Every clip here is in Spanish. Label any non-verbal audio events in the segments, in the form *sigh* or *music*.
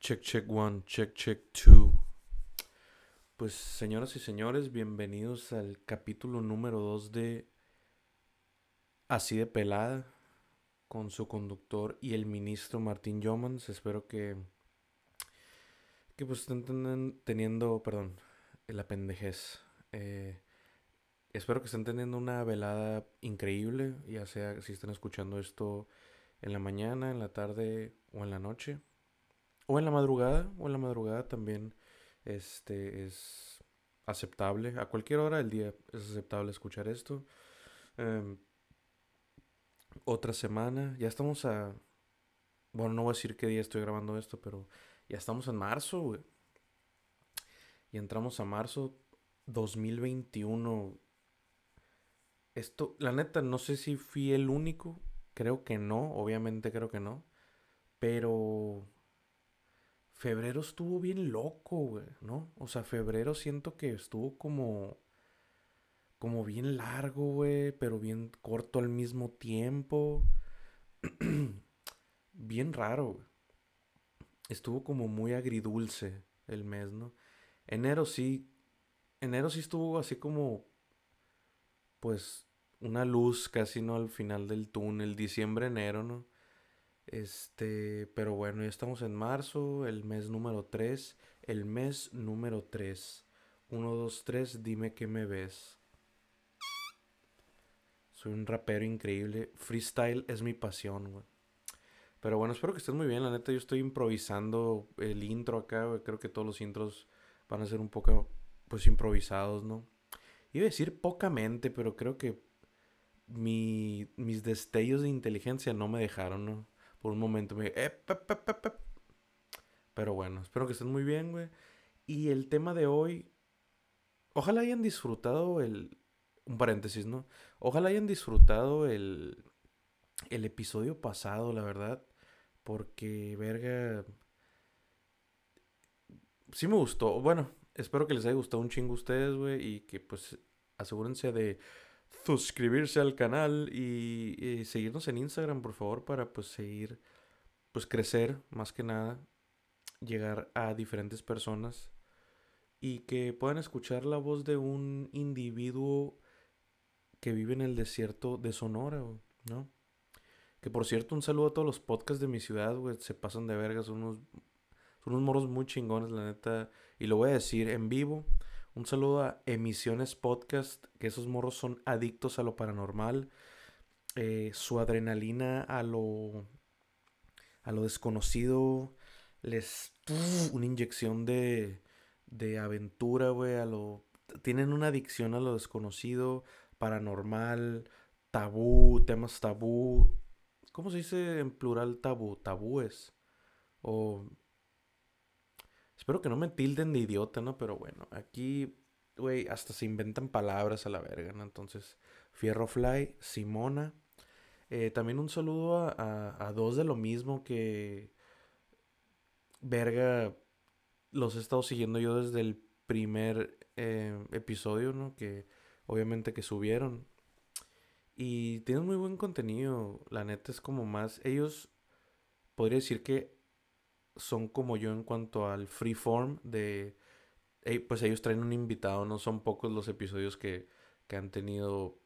Check, check one, check, check two. Pues señoras y señores, bienvenidos al capítulo número 2 de Así de Pelada con su conductor y el ministro Martín Yomans. Espero que, que pues estén teniendo, perdón, la pendejez. Eh, espero que estén teniendo una velada increíble, ya sea si están escuchando esto en la mañana, en la tarde o en la noche. O en la madrugada, o en la madrugada también este, es aceptable. A cualquier hora del día es aceptable escuchar esto. Em, otra semana, ya estamos a... Bueno, no voy a decir qué día estoy grabando esto, pero ya estamos en marzo. Y entramos a marzo 2021. Esto, la neta, no sé si fui el único. Creo que no, obviamente creo que no. Pero febrero estuvo bien loco, güey, ¿no? O sea, febrero siento que estuvo como como bien largo, güey, pero bien corto al mismo tiempo. *clears throat* bien raro, güey. Estuvo como muy agridulce el mes, ¿no? Enero sí, enero sí estuvo así como, pues, una luz casi, ¿no? Al final del túnel, diciembre, enero, ¿no? Este, pero bueno, ya estamos en marzo, el mes número 3. El mes número 3. 1, 2, 3, dime que me ves. Soy un rapero increíble. Freestyle es mi pasión, güey. Pero bueno, espero que estén muy bien. La neta, yo estoy improvisando el intro acá. Creo que todos los intros van a ser un poco, pues, improvisados, ¿no? Iba a decir pocamente, pero creo que mi, mis destellos de inteligencia no me dejaron, ¿no? Por un momento me eh, Pero bueno, espero que estén muy bien, güey. Y el tema de hoy, ojalá hayan disfrutado el... Un paréntesis, ¿no? Ojalá hayan disfrutado el, el episodio pasado, la verdad. Porque, verga... Sí me gustó. Bueno, espero que les haya gustado un chingo a ustedes, güey. Y que pues asegúrense de suscribirse al canal y, seguirnos en Instagram, por favor, para pues seguir, pues crecer más que nada, llegar a diferentes personas y que puedan escuchar la voz de un individuo que vive en el desierto de Sonora, ¿no? Que por cierto, un saludo a todos los podcasts de mi ciudad, güey, se pasan de vergas, son unos, son unos moros muy chingones, la neta, y lo voy a decir en vivo. Un saludo a Emisiones Podcast, que esos morros son adictos a lo paranormal. Eh, su adrenalina a lo, a lo desconocido les... una inyección de, de aventura, güey, a lo... Tienen una adicción a lo desconocido, paranormal, tabú, temas tabú. ¿Cómo se dice en plural tabú? Tabúes. O Espero que no me tilden de idiota, ¿no? Pero bueno, aquí, güey, hasta se inventan palabras a la verga, ¿no? Entonces, Fierrofly, Simona. Eh, también un saludo a, dos de lo mismo que. Verga, los he estado siguiendo yo desde el primer eh, episodio, ¿no? Que obviamente que subieron. Y tienen muy buen contenido. La neta es como más. Ellos podría decir que son como yo en cuanto al freeform de... pues ellos traen un invitado, no son pocos los episodios que, que han tenido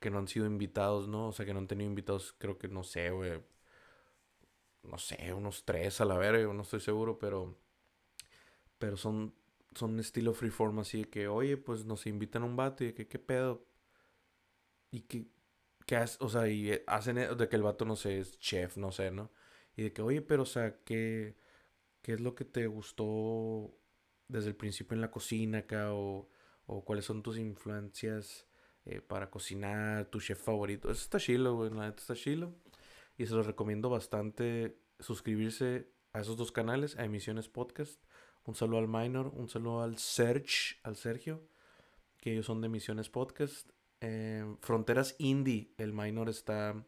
que no han sido invitados, ¿no? O sea, que no han tenido invitados, creo que no sé, güey. No sé, unos tres a la verga, no estoy seguro, pero. Pero son. Son estilo freeform así de que, oye, pues nos invitan a un vato y que, ¿qué pedo? Y que. ¿Qué hace? O sea, y hacen de que el vato, no sé, es chef, no sé, ¿no? Y de que, oye, pero o sea, ¿qué, qué es lo que te gustó desde el principio en la cocina acá? O, o cuáles son tus influencias eh, para cocinar, tu chef favorito. Está chilo, güey, la neta está chilo. Y se los recomiendo bastante suscribirse a esos dos canales, a Emisiones Podcast. Un saludo al Minor, un saludo al Serge, al Sergio, que ellos son de Emisiones Podcast. Eh, Fronteras Indie, el Minor está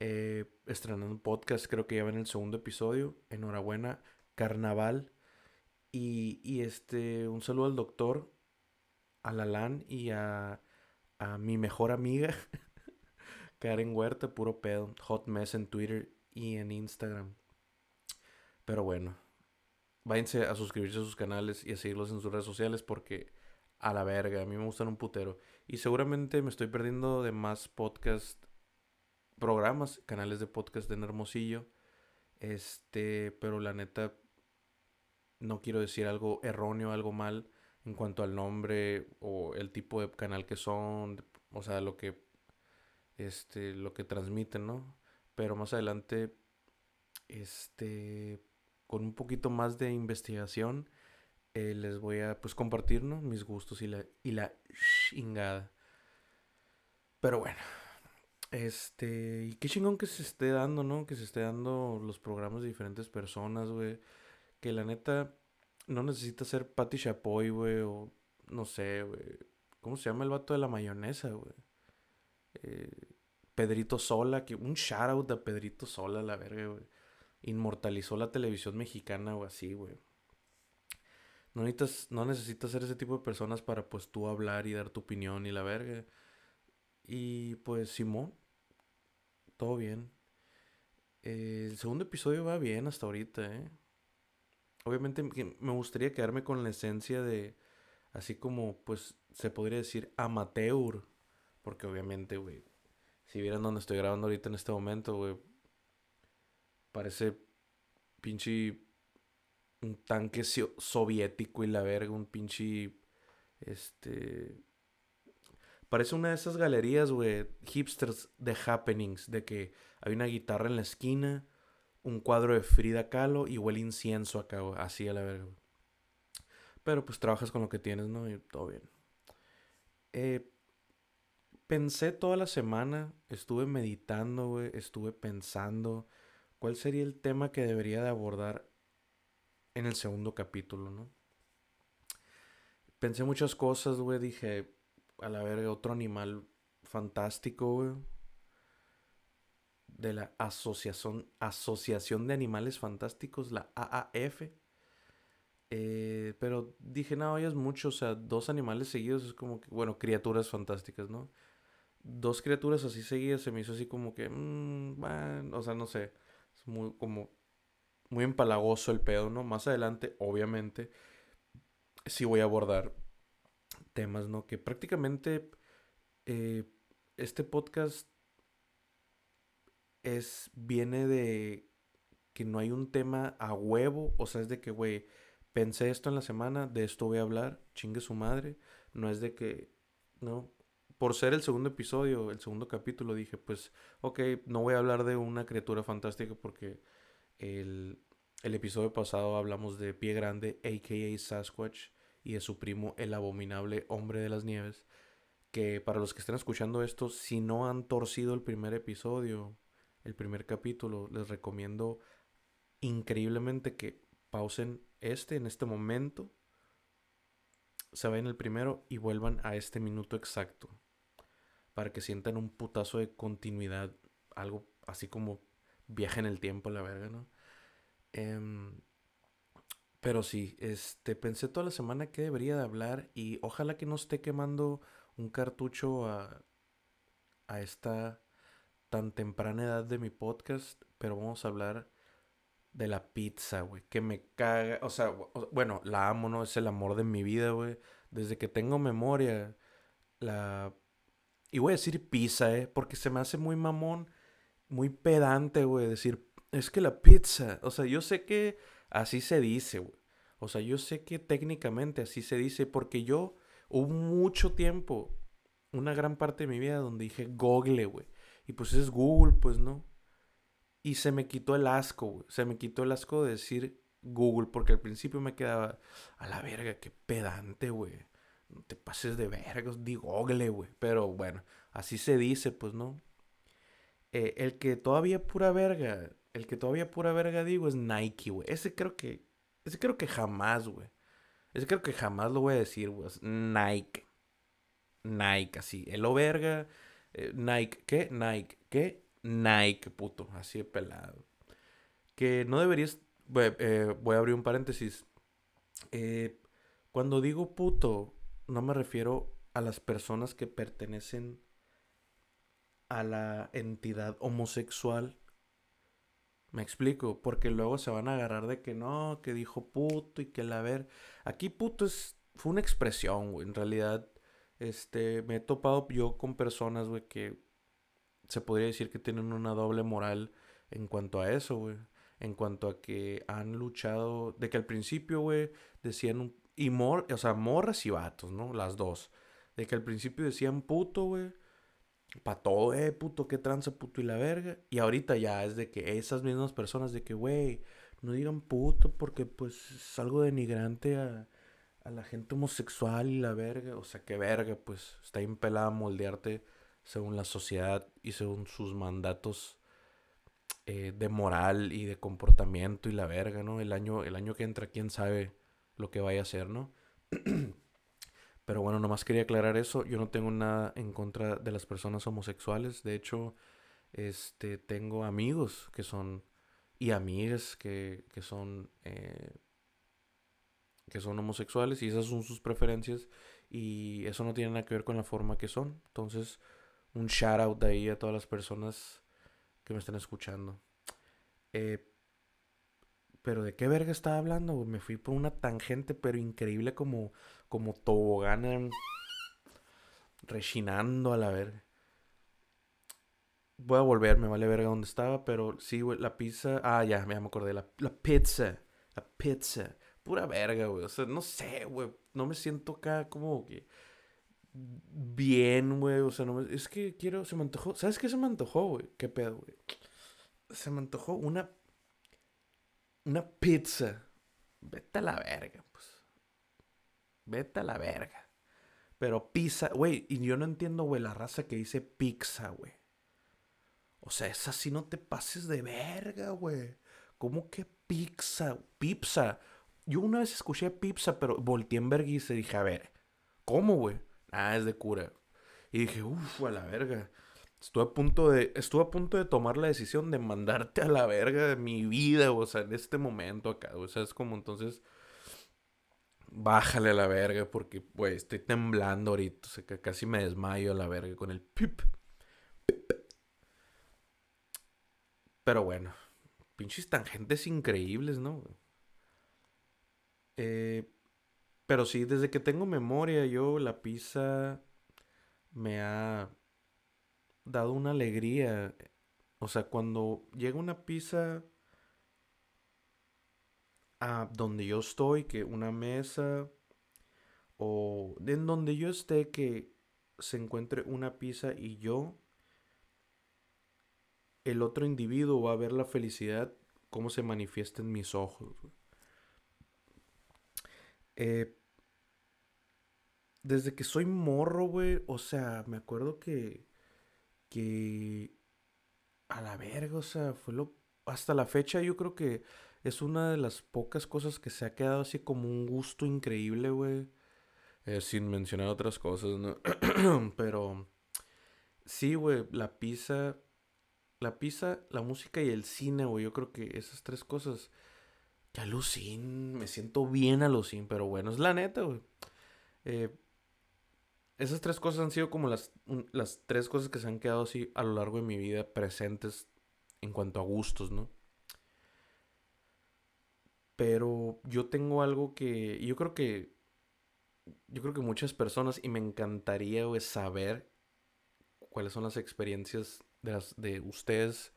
eh, estrenando un podcast, creo que ya ven el segundo episodio. Enhorabuena, Carnaval. Y, este, un saludo al doctor, a Lalán y a, a mi mejor amiga, *laughs* Karen Huerta, puro pedo. Hot Mess en Twitter y en Instagram. Pero bueno, váyanse a suscribirse a sus canales y a seguirlos en sus redes sociales porque a la verga, a mí me gustan un putero. Y seguramente me estoy perdiendo de más podcast, programas, canales de podcast en Hermosillo. Este, pero la neta, no quiero decir algo erróneo, algo mal en cuanto al nombre o el tipo de canal que son, o sea, lo que, este, lo que transmiten, ¿no? Pero más adelante, este, con un poquito más de investigación, eh, les voy a, pues, compartir, ¿no? Mis gustos y la, y la chingada. Pero bueno, este, y qué chingón que se esté dando, ¿no? Que se esté dando los programas de diferentes personas, güey. Que la neta no necesita ser Patty Chapoy, güey, o no sé, güey. ¿Cómo se llama el vato de la mayonesa, güey? Eh, Pedrito Sola, que un shout out a Pedrito Sola, la verga, güey. Inmortalizó la televisión mexicana o así, güey. No necesitas, no necesitas ser ese tipo de personas para pues tú hablar y dar tu opinión y la verga. Y pues Simón, todo bien. el segundo episodio va bien hasta ahorita, ¿eh? Obviamente me gustaría quedarme con la esencia de, así como, pues, se podría decir amateur. Porque obviamente, güey, si vieran donde estoy grabando ahorita en este momento, güey, parece pinche un tanque soviético y la verga, un pinche, este, Parece una de esas galerías, güey, hipsters de happenings, de que hay una guitarra en la esquina, un cuadro de Frida Kahlo y huele incienso acá, güey, así a la verga. Pero pues trabajas con lo que tienes, ¿no? Y todo bien. Eh, pensé toda la semana, estuve meditando, güey, estuve pensando cuál sería el tema que debería de abordar en el segundo capítulo, ¿no? Pensé muchas cosas, güey, dije, a la verga, otro animal fantástico. De la Asociación, Asociación de Animales Fantásticos, la AAF. Eh, pero dije, no, ya es mucho, o sea, dos animales seguidos es como que, bueno, criaturas fantásticas, ¿no? Dos criaturas así seguidas se me hizo así como que, mmm, bueno, o sea, no sé, es muy como, muy empalagoso el pedo, ¿no? Más adelante, obviamente, sí voy a abordar temas, ¿no? Que prácticamente eh, este podcast es, viene de que no hay un tema a huevo, o sea, es de que, güey, pensé esto en la semana, de esto voy a hablar, chingue su madre, no es de que, no, por ser el segundo episodio, el segundo capítulo, dije, pues, ok, no voy a hablar de una criatura fantástica porque el, el episodio pasado hablamos de Pie Grande, a.k.a. Sasquatch, y de su primo el abominable hombre de las nieves. Que para los que estén escuchando esto, si no han torcido el primer episodio, el primer capítulo, les recomiendo increíblemente que pausen este en este momento, se vayan el primero y vuelvan a este minuto exacto. Para que sientan un putazo de continuidad, algo así como viaje en el tiempo, la verga, ¿no? Eh, pero sí, este, pensé toda la semana que debería de hablar y ojalá que no esté quemando un cartucho a, a esta tan temprana edad de mi podcast, pero vamos a hablar de la pizza, güey, que me caga, o sea, bueno, la amo, ¿no? Es el amor de mi vida, güey. Desde que tengo memoria, la... Y voy a decir pizza, ¿eh? Porque se me hace muy mamón, muy pedante, güey, decir, es que la pizza, o sea, yo sé que Así se dice, güey. O sea, yo sé que técnicamente así se dice porque yo hubo mucho tiempo, una gran parte de mi vida donde dije Google, güey. Y pues es Google, pues no. Y se me quitó el asco, güey. Se me quitó el asco de decir Google porque al principio me quedaba a la verga, qué pedante, güey. No te pases de verga, di Google, güey. Pero bueno, así se dice, pues no. Eh, el que todavía pura verga el que todavía pura verga digo es Nike, güey. Ese creo que. Ese creo que jamás, güey. Ese creo que jamás lo voy a decir, güey. Nike. Nike, así. El o verga. Eh, Nike. ¿Qué? Nike. ¿Qué? Nike, puto. Así de pelado. Que no deberías. Eh, voy a abrir un paréntesis. Eh, cuando digo puto, no me refiero a las personas que pertenecen a la entidad homosexual Me explico, porque luego se van a agarrar de que no, que dijo puto y que la ver. Aquí puto es fue una expresión, güey. En realidad, este, me he topado yo con personas, güey, que se podría decir que tienen una doble moral en cuanto a eso, güey. En cuanto a que han luchado, de que al principio, güey, decían, y mor, o sea, morras y vatos, ¿no? Las dos. De que al principio decían puto, güey. Pa' todo, eh, puto, qué tranza, puto y la verga. Y ahorita ya es de que esas mismas personas de que, güey, no digan puto porque pues es algo denigrante a, a la gente homosexual y la verga. O sea, qué verga, pues está impelada a moldearte según la sociedad y según sus mandatos eh, de moral y de comportamiento y la verga, ¿no? El año, el año que entra, quién sabe lo que vaya a ser, ¿no? *clears throat* Pero bueno, nomás quería aclarar eso. Yo no tengo nada en contra de las personas homosexuales. De hecho, este, tengo amigos que son y amigas que, que son eh, que son homosexuales y esas son sus preferencias y eso no tiene nada que ver con la forma que son. Entonces, un shout out de ahí a todas las personas que me están escuchando. Eh, pero de qué verga estaba hablando, Me fui por una tangente, pero increíble como, como tobogán rechinando a la verga. Voy a volver, me vale verga donde estaba, pero sí, güey, la pizza. Ah, ya, me acordé. La, la pizza. La pizza. Pura verga, güey. O sea, no sé, güey. No me siento acá como que bien, güey. O sea, no me... es que quiero, se me antojó. ¿Sabes qué se me antojó, güey? ¿Qué pedo, güey? Se me antojó una. Una pizza. Vete a la verga, pues. Vete a la verga. Pero pizza, güey, y yo no entiendo, güey, la raza que dice pizza, güey. O sea, esa sí no te pases de verga, güey. ¿Cómo que pizza? Pizza. Yo una vez escuché pizza, pero volteé en verga y se dije, a ver, ¿cómo, güey? Ah, es de cura. Y dije, uff, a la verga. Estuve a punto de, estuve a punto de tomar la decisión de mandarte a la verga de mi vida, o sea, en este momento acá, o sea, es como entonces, bájale a la verga porque, güey, estoy temblando ahorita, o sea, que casi me desmayo a la verga con el pip. Pero bueno, pinches tangentes increíbles, ¿no? Eh, pero sí, desde que tengo memoria, yo la pizza me ha dado una alegría. O sea, cuando llega una pizza a donde yo estoy, que una mesa, o en donde yo esté, que se encuentre una pizza y yo, el otro individuo va a ver la felicidad, cómo se manifiesta en mis ojos. Eh, desde que soy morro, güey, o sea, me acuerdo que, que, a la verga, o sea, fue lo, hasta la fecha yo creo que es una de las pocas cosas que se ha quedado así como un gusto increíble, güey. Eh, sin mencionar otras cosas, ¿no? *clears throat* Pero, sí, güey, la pizza, la pizza, la música y el cine, güey, yo creo que esas tres cosas, que alucin, me siento bien alucin, pero bueno, es la neta, güey. Eh, esas tres cosas han sido como las, las tres cosas que se han quedado así a lo largo de mi vida presentes en cuanto a gustos, ¿no? Pero yo tengo algo que yo creo que yo creo que muchas personas y me encantaría saber cuáles son las experiencias de, las, de ustedes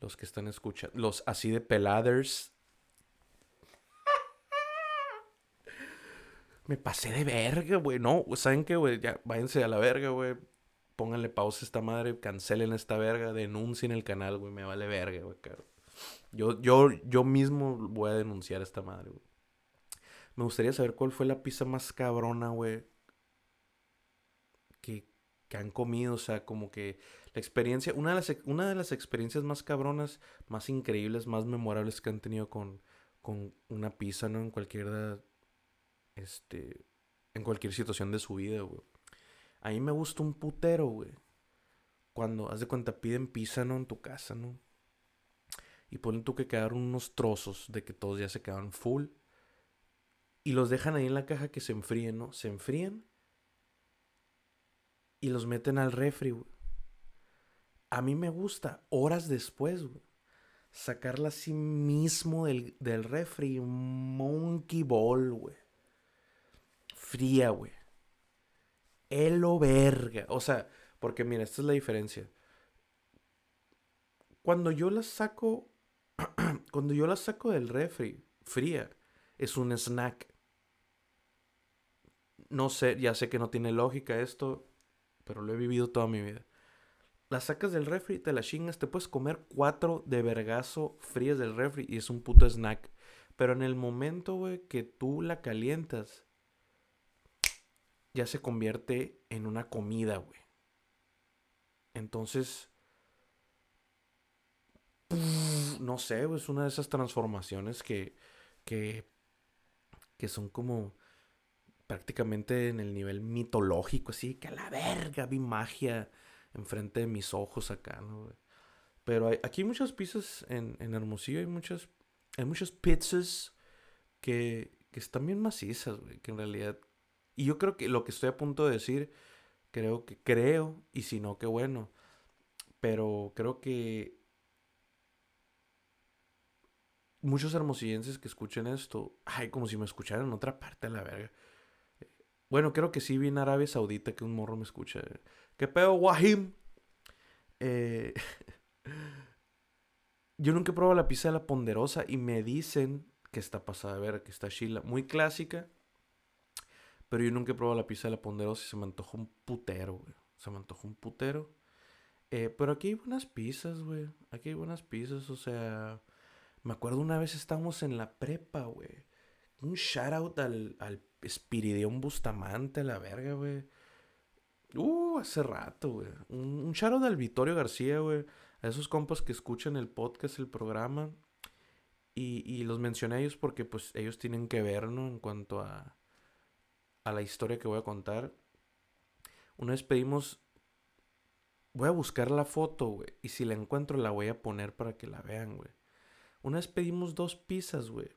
los que están escuchando, los así de peladers me pasé de verga, güey. No, ¿saben qué, güey? Ya, váyanse a la verga, güey. Pónganle pausa a esta madre, cancelen esta verga, denuncien el canal, güey. Me vale verga, güey, Yo, yo, yo mismo voy a denunciar a esta madre, güey. Me gustaría saber cuál fue la pizza más cabrona, güey. Que, que han comido, o sea, como que la experiencia, una de las, una de las experiencias más cabronas, más increíbles, más memorables que han tenido con, con una pizza, ¿no? En cualquier este, en cualquier situación de su vida, güey. A mí me gusta un putero, güey. Cuando, haz de cuenta, piden pizza, ¿no? En tu casa, ¿no? Y ponen tú que quedaron unos trozos de que todos ya se quedan full. Y los dejan ahí en la caja que se enfríen, ¿no? Se enfrían. Y los meten al refri, güey. A mí me gusta horas después, güey. sacarla así mismo del, del refri. Monkey Ball, güey. Fría, güey. Elo verga. O sea, porque mira, esta es la diferencia. Cuando yo la saco. *clears throat* cuando yo la saco del refri fría, es un snack. No sé, ya sé que no tiene lógica esto, pero lo he vivido toda mi vida. La sacas del refri, te la chingas, te puedes comer cuatro de vergazo frías del refri y es un puto snack. Pero en el momento, güey, que tú la calientas, ya se convierte en una comida, güey. Entonces, no sé, es una de esas transformaciones que, que, que son como prácticamente en el nivel mitológico, así que a la verga vi magia enfrente de mis ojos acá, ¿no? Pero hay, aquí hay muchas pizzas en, en, Hermosillo, hay muchas, hay muchas pizzas que, que están bien macizas, güey, que en realidad... Y yo creo que lo que estoy a punto de decir, creo que creo, y si no, qué bueno. Pero creo que muchos hermosillenses que escuchen esto, ay, como si me escucharan en otra parte de la verga. Bueno, creo que sí vi en Arabia Saudita que un morro me escucha. ¿Qué pedo, Wahim? Eh, *laughs* yo nunca he probado la pizza de la ponderosa y me dicen que está pasada de ver, que está chila. Muy clásica. Pero yo nunca he probado la pizza de la ponderosa y se me antojó un putero, güey. Se me antojó un putero. Eh, pero aquí hay buenas pizzas, güey. Aquí hay buenas pizzas, o sea... Me acuerdo una vez estábamos en la prepa, güey. Un shout out al, al Espiridión Bustamante, la verga, güey. Uh, hace rato, güey. Un, un shout out al Vittorio García, güey. A esos compas que escuchan el podcast, el programa. Y, y los mencioné a ellos porque, pues, ellos tienen que ver, ¿no? En cuanto a, a la historia que voy a contar. Una vez pedimos. Voy a buscar la foto, güey. Y si la encuentro, la voy a poner para que la vean, güey. Una vez pedimos dos pizzas, güey.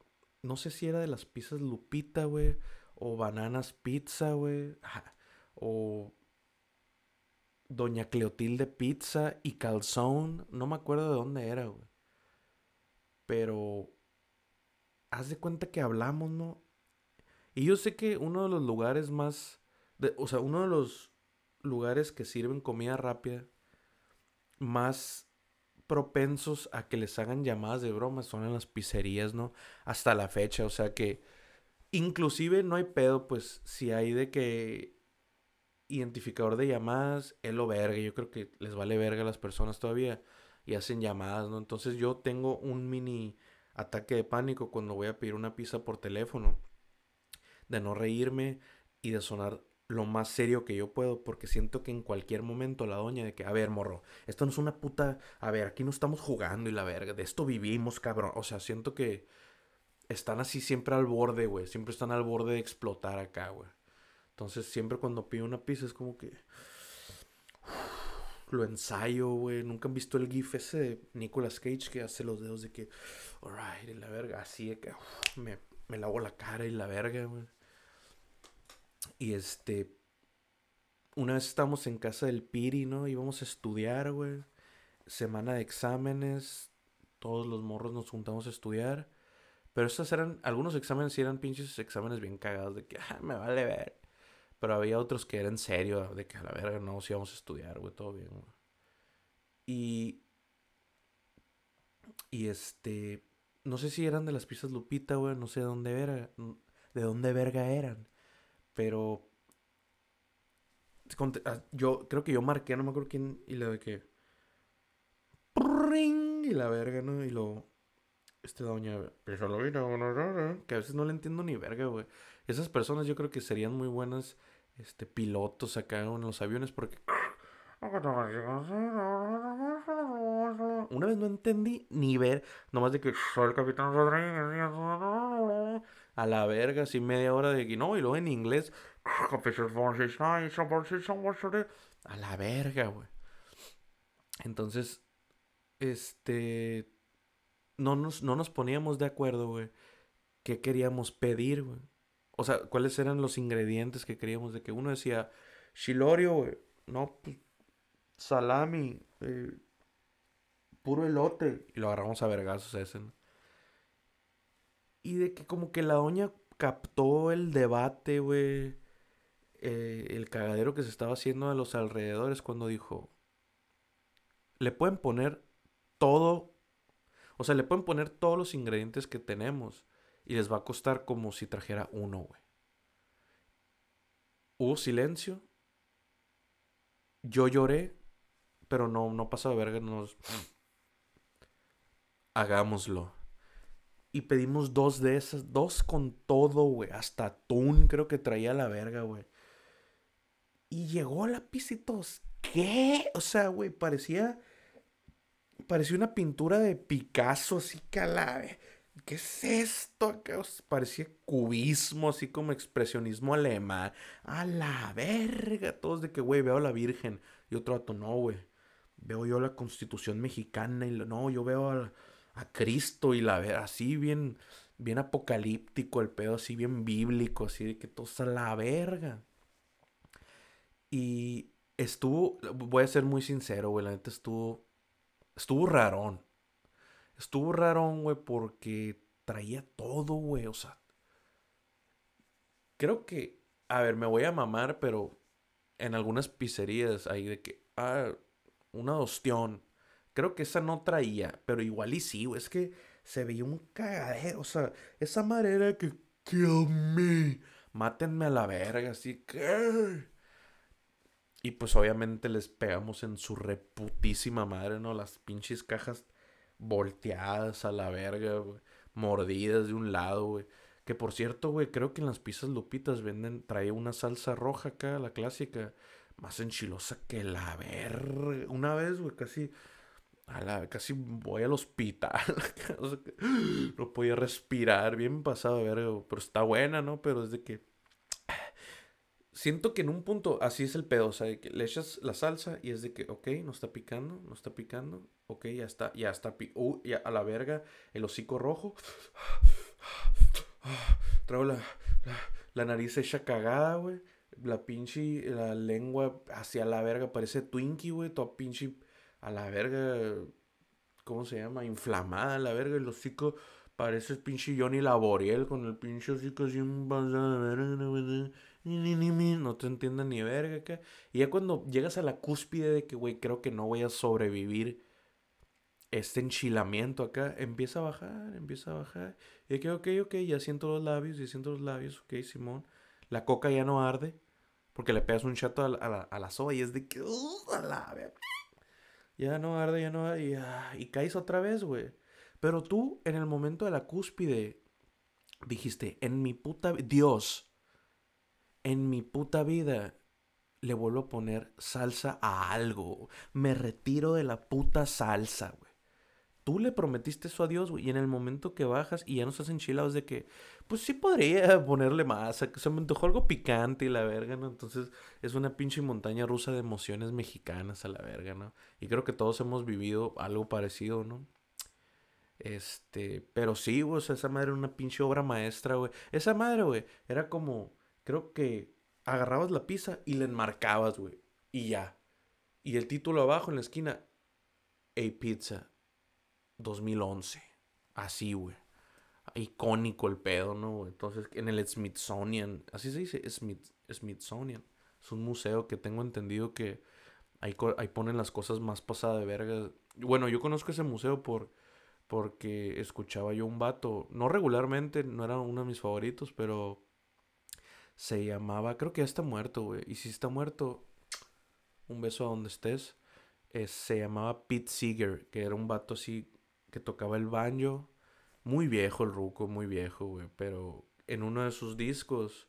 No sé si era de las pizzas Lupita, güey. O Bananas Pizza, güey. *laughs* O Doña Cleotilde Pizza y Calzón. No me acuerdo de dónde era, güey. Pero... Haz de cuenta que hablamos, ¿no? Y yo sé que uno de los lugares más... o sea, uno de los lugares que sirven comida rápida más propensos a que les hagan llamadas de broma son en las pizzerías, ¿no? Hasta la fecha, o sea que inclusive no hay pedo, pues si hay de que identificador de llamadas, es lo verga, yo creo que les vale verga a las personas todavía y hacen llamadas, ¿no? Entonces yo tengo un mini ataque de pánico cuando voy a pedir una pizza por teléfono, de no reírme y de sonar lo más serio que yo puedo, porque siento que en cualquier momento la doña de que, a ver, morro, esto no es una puta, a ver, aquí no estamos jugando y la verga, de esto vivimos, cabrón. O sea, siento que están así siempre al borde, güey, siempre están al borde de explotar acá, güey. Entonces, siempre cuando pido una pizza es como que lo ensayo, güey. Nunca han visto el gif ese de Nicolas Cage que hace los dedos de que, alright, y la verga, así de que me, me lavo la cara y la verga, güey. Y este, una vez estábamos en casa del Piri, ¿no? Íbamos a estudiar, güey. Semana de exámenes, todos los morros nos juntamos a estudiar. Pero estos eran, algunos exámenes sí eran pinches exámenes bien cagados, de que, ah, me vale ver. Pero había otros que eran serio, de que a la verga no, si íbamos a estudiar, güey, todo bien, güey. Y. Y este. No sé si eran de las pizzas Lupita, güey, no sé de dónde era. De dónde verga eran. Pero. Ah, yo creo que yo marqué, no me acuerdo quién. Y lo de que. Y la verga, ¿no? Y lo. Este doña. Que a veces no le entiendo ni verga, güey. Esas personas yo creo que serían muy buenas este, pilotos acá en los aviones porque. Una vez no entendí ni ver, nomás de que soy el capitán Rodríguez a la verga, así media hora de que no, y luego en inglés, *laughs* a la verga, güey. Entonces, este, no nos, no nos poníamos de acuerdo, güey, qué queríamos pedir, güey. O sea, cuáles eran los ingredientes que queríamos, de que uno decía, chilorio, güey, no, pues, salami, eh, puro elote. Y lo agarramos a vergazos ese, ¿no? Y de que como que la doña captó el debate, güey. Eh, el cagadero que se estaba haciendo a los alrededores cuando dijo, le pueden poner todo, o sea, le pueden poner todos los ingredientes que tenemos y les va a costar como si trajera uno, güey. Hubo silencio. Yo lloré, pero no, no pasa de verga, nos... Hagámoslo. Y pedimos dos de esas, dos con todo, güey. Hasta atún creo que traía la verga, güey. Y llegó la pisitos. ¿Qué? O sea, güey, parecía. Parecía una pintura de Picasso, así calave. ¿Qué es esto? Parecía cubismo, así como expresionismo alemán. A la verga. Todos de que, güey, veo a la Virgen. Y otro dato, no, güey. Veo yo la Constitución mexicana y no, yo veo a, a Cristo y la verga, así bien, bien apocalíptico el pedo, así bien bíblico, así de que todo está la verga. Y estuvo, voy a ser muy sincero, güey, la neta estuvo, estuvo rarón. Estuvo rarón, güey, porque traía todo, güey, o sea. Creo que, a ver, me voy a mamar, pero en algunas pizzerías hay de que, ah, una ostión. Creo que esa no traía, pero igual y sí, güey, es que se veía un cagadero, o sea, esa manera que, kill me, mátenme a la verga, así que... Y pues obviamente les pegamos en su reputísima madre, ¿no? Las pinches cajas volteadas a la verga, güey. Mordidas de un lado, güey. Que por cierto, güey, creo que en las pizzas lupitas venden, trae una salsa roja acá, la clásica. Más enchilosa que la verga. Una vez, güey, casi... A la, casi voy al hospital. *laughs* no podía respirar. Bien pasado, verga. Pero está buena, ¿no? Pero es de que siento que en un punto así es el pedo, o sea, que le echas la salsa y es de que, ok, no está picando, no está picando, ok, ya está, ya está, uh, ya a la verga, el hocico rojo, traigo la, la, nariz hecha cagada, güey, la pinche, la lengua hacia la verga, parece Twinkie, güey, toda pinche, a la verga, ¿cómo se llama? Inflamada, a la verga, el hocico... Parece pinche Johnny Laboriel con el pinche hocico así un no te entienden ni verga acá. Y ya cuando llegas a la cúspide de que, güey, creo que no voy a sobrevivir este enchilamiento acá, empieza a bajar, empieza a bajar. Y que, ok, ok, ya siento los labios, ya siento los labios, ok, Simón. La coca ya no arde, porque le pegas un chato a la, a la, soda y es de que, a la Ya no arde, ya no arde, y, ah, y caes otra vez, güey. Pero tú, en el momento de la cúspide, dijiste, en mi puta... Dios, en mi puta vida le vuelvo a poner salsa a algo. Me retiro de la puta salsa, güey. Tú le prometiste eso a Dios, güey. Y en el momento que bajas y ya no estás enchilado, es de que, pues sí podría *laughs* ponerle más. Se me antojó algo picante y la verga, ¿no? Entonces es una pinche montaña rusa de emociones mexicanas a la verga, ¿no? Y creo que todos hemos vivido algo parecido, ¿no? Este, pero sí, güey, o sea, esa madre era una pinche obra maestra, güey. Esa madre, güey, era como creo que agarrabas la pizza y le enmarcabas, güey. Y ya. Y el título abajo en la esquina, A Pizza 2011. Así, güey. Icónico el pedo, ¿no? Entonces, en el Smithsonian, así se dice, Smith, Smithsonian. Es un museo que tengo entendido que ahí, ahí ponen las cosas más pasadas de verga. Bueno, yo conozco ese museo por, porque escuchaba yo un vato, no regularmente, no era uno de mis favoritos, pero se llamaba, creo que ya está muerto, güey. Y si está muerto, un beso a donde estés. se llamaba Pete Seeger, que era un vato así que tocaba el banjo. Muy viejo el ruco, muy viejo, güey. Pero en uno de sus discos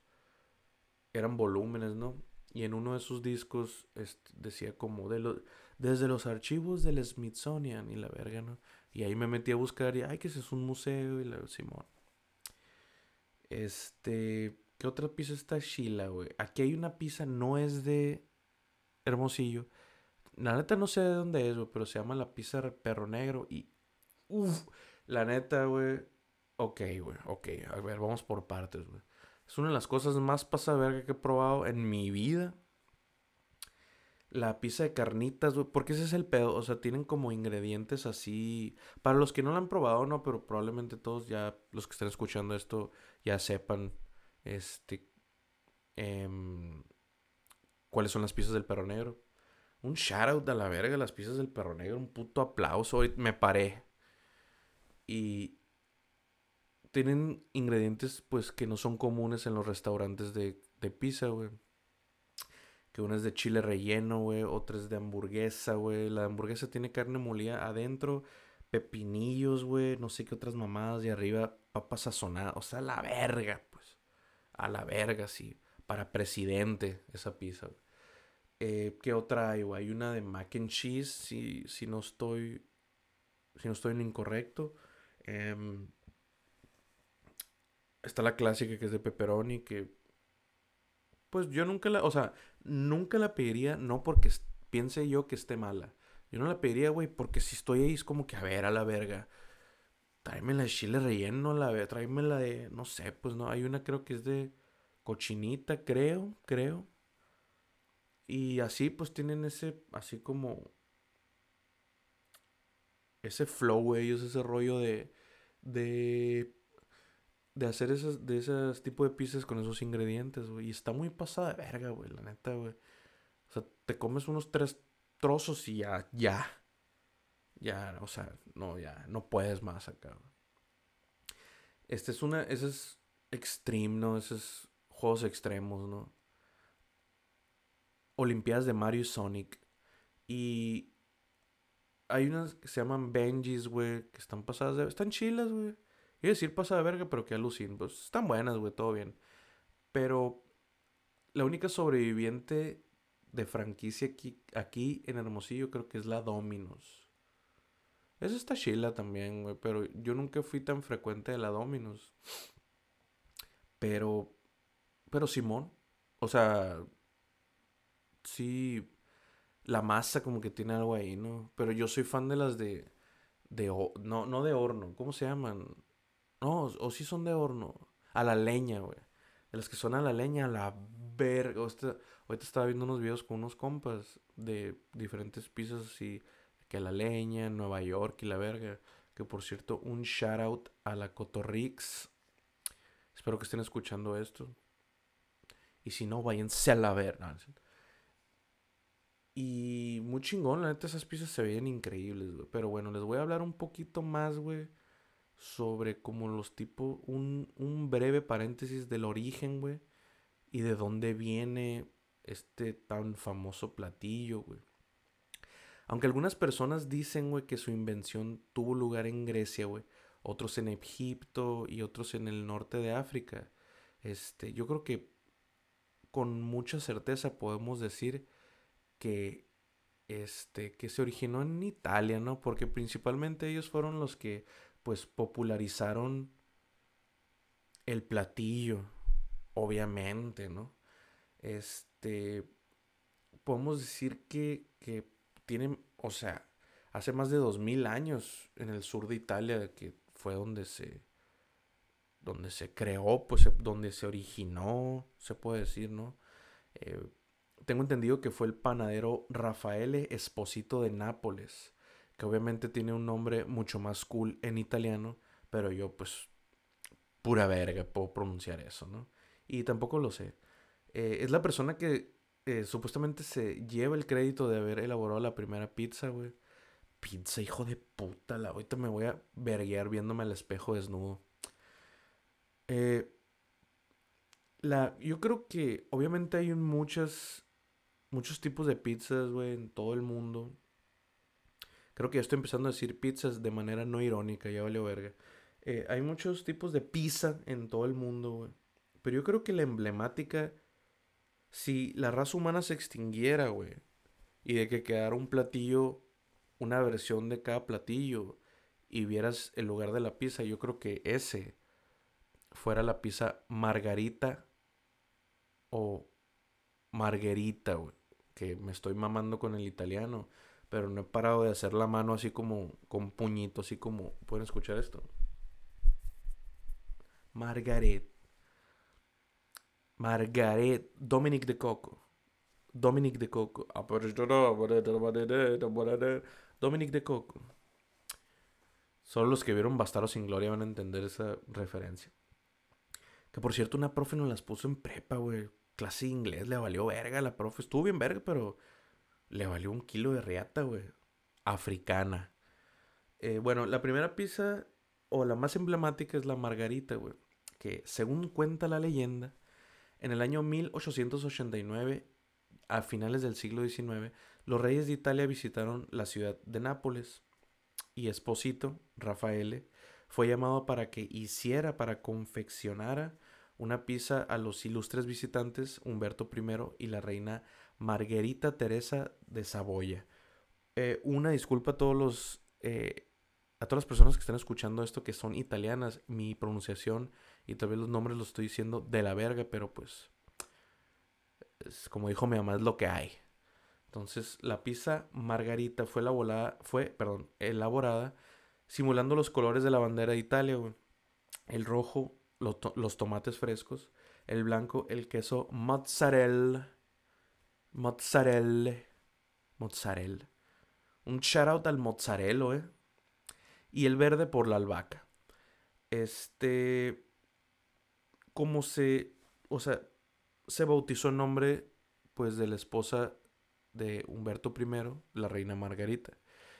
eran volúmenes, ¿no? Y en uno de sus discos decía como de desde los archivos del Smithsonian y la verga, ¿no? Y ahí me metí a buscar y, ay, que ese es un museo y la Simón. Este, ¿Qué otra pizza está Sheila, güey? Aquí hay una pizza, no es de Hermosillo. La neta no sé de dónde es, güey, pero se llama la pizza Perro Negro. Y, uff, la neta, güey. Ok, güey, ok. A ver, vamos por partes, güey. Es una de las cosas más pasaverga que he probado en mi vida. la pizza de carnitas, güey. Porque ese es el pedo. O sea, tienen como ingredientes así. Para los que no la han probado, no, pero probablemente todos ya, los que estén escuchando esto, ya sepan. Este. Em, cuáles son las pizzas del perro negro. Un shout out a la verga, las pizzas del perro negro. Un puto aplauso. Me paré. Y. Tienen ingredientes, pues, que no son comunes en los restaurantes de, de pizza, güey que una es de chile relleno, güey, otra es de hamburguesa, güey. La hamburguesa tiene carne molida adentro, pepinillos, güey, no sé qué otras mamadas, y arriba papas sazonadas, o sea, la verga, pues. A la verga, sí. Para presidente, esa pizza, güey. Eh, ¿Qué otra hay, güey? Hay una de mac and cheese, si, si no estoy. Si no estoy en incorrecto. Em, está la clásica que es de pepperoni, que pues yo nunca la, o sea, nunca la pediría, no porque piense yo que esté mala. Yo no la pediría, güey, porque si estoy ahí es como que, a ver, a la verga. Tráeme la de chile relleno, la tráeme la de, no sé, pues no, hay una creo que es de cochinita, creo, creo. Y así, pues tienen ese, así como, ese flow, güey, ese rollo de, de de hacer esos, de esos tipo de pizzas con esos ingredientes, güey. Y está muy pasada de verga, güey, la neta, güey. O sea, te comes unos tres trozos y ya, ya. Ya, o sea, no, ya, no puedes más acá, güey. Este es una, ese es extreme, ¿no? Esos juegos extremos, ¿no? Olimpiadas de Mario y Sonic. Y hay unas que se llaman Benjis, güey, que están pasadas de... Están chilas, güey. A decir pasa de verga, pero que alucin. Pues están buenas, güey, todo bien. Pero la única sobreviviente de franquicia aquí, aquí en Hermosillo creo que es la Dominos. Esa está chila también, güey, pero yo nunca fui tan frecuente de la Dominos. Pero, pero Simón, o sea, sí, la masa como que tiene algo ahí, ¿no? Pero yo soy fan de las de, de, no, no de horno, ¿cómo se llaman? No, o sí son de horno. A la leña, güey. De las que son a la leña, a la verga. Ahorita, estaba viendo unos videos con unos compas de diferentes pisos así. Que la leña, Nueva York y la verga. Que por cierto, un shout out a la Cotorrix. Espero que estén escuchando esto. Y si no, váyanse a la verga. Y muy chingón, la neta, esas piezas se veían increíbles. Pero bueno, les voy a hablar un poquito más, güey sobre como los tipos, un, un breve paréntesis del origen, güey, y de dónde viene este tan famoso platillo, güey. Aunque algunas personas dicen, güey, que su invención tuvo lugar en Grecia, güey, otros en Egipto y otros en el norte de África. Este, yo creo que con mucha certeza podemos decir que este que se originó en Italia, ¿no? Porque principalmente ellos fueron los que pues popularizaron el platillo, obviamente, ¿no? Este, podemos decir que, que tienen, o sea, hace más de dos mil años en el sur de Italia, que fue donde se, donde se creó, pues donde se originó, se puede decir, ¿no? Eh, tengo entendido que fue el panadero Rafaele Esposito de Nápoles que obviamente tiene un nombre mucho más cool en italiano, pero yo pues pura verga puedo pronunciar eso, ¿no? Y tampoco lo sé. Eh, es la persona que eh, supuestamente se lleva el crédito de haber elaborado la primera pizza, güey. Pizza, hijo de puta. La, ahorita me voy a verguear viéndome al espejo desnudo. Eh, la, yo creo que obviamente hay muchas, muchos tipos de pizzas, güey, en todo el mundo. Creo que ya estoy empezando a decir pizzas de manera no irónica, ya vale verga. Eh, hay muchos tipos de pizza en todo el mundo, güey. Pero yo creo que la emblemática, si la raza humana se extinguiera, güey, y de que quedara un platillo, una versión de cada platillo, y vieras el lugar de la pizza, yo creo que ese fuera la pizza margarita o marguerita, güey. Que me estoy mamando con el italiano pero no he parado de hacer la mano así como con puñito, así como pueden escuchar esto. Margaret. Margaret Dominic de Coco. Dominic de Coco. Dominic de Coco. Solo los que vieron Bastardos sin Gloria van a entender esa referencia. Que por cierto, una profe nos las puso en prepa, güey. Clase de inglés, le valió verga la profe. Estuvo bien verga, pero le valió un kilo de riata, güey. Africana. Eh, bueno, la primera pizza, o la más emblemática, es la margarita, güey. Que según cuenta la leyenda, en el año 1889, a finales del siglo XIX, los reyes de Italia visitaron la ciudad de Nápoles y Esposito, Rafael, fue llamado para que hiciera, para confeccionara una pizza a los ilustres visitantes Humberto I y la reina Margarita Teresa de Saboya. Eh, una disculpa a todos los eh, a todas las personas que están escuchando esto que son italianas. Mi pronunciación y tal vez los nombres los estoy diciendo de la verga, pero pues es, como dijo mi mamá es lo que hay. Entonces la pizza margarita fue elaborada, fue, perdón, elaborada simulando los colores de la bandera de Italia, El rojo, los tomates frescos, el blanco, el queso mozzarella, mozzarella, mozzarella. Un shout out al mozzarella, eh. Y el verde por la albahaca. Este, como se, o sea, se bautizó en nombre, pues, de la esposa de Humberto I, la reina Margarita.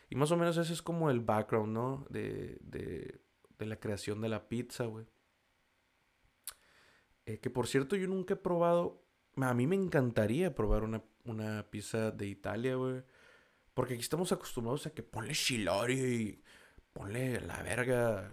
Y más o menos ese es como el background, ¿no? De, de, de la creación de la pizza, güey. Eh, que por cierto, yo nunca he probado. A mí me encantaría probar una, una pizza de Italia, güey. Porque aquí estamos acostumbrados a que ponle chilori y ponle la verga.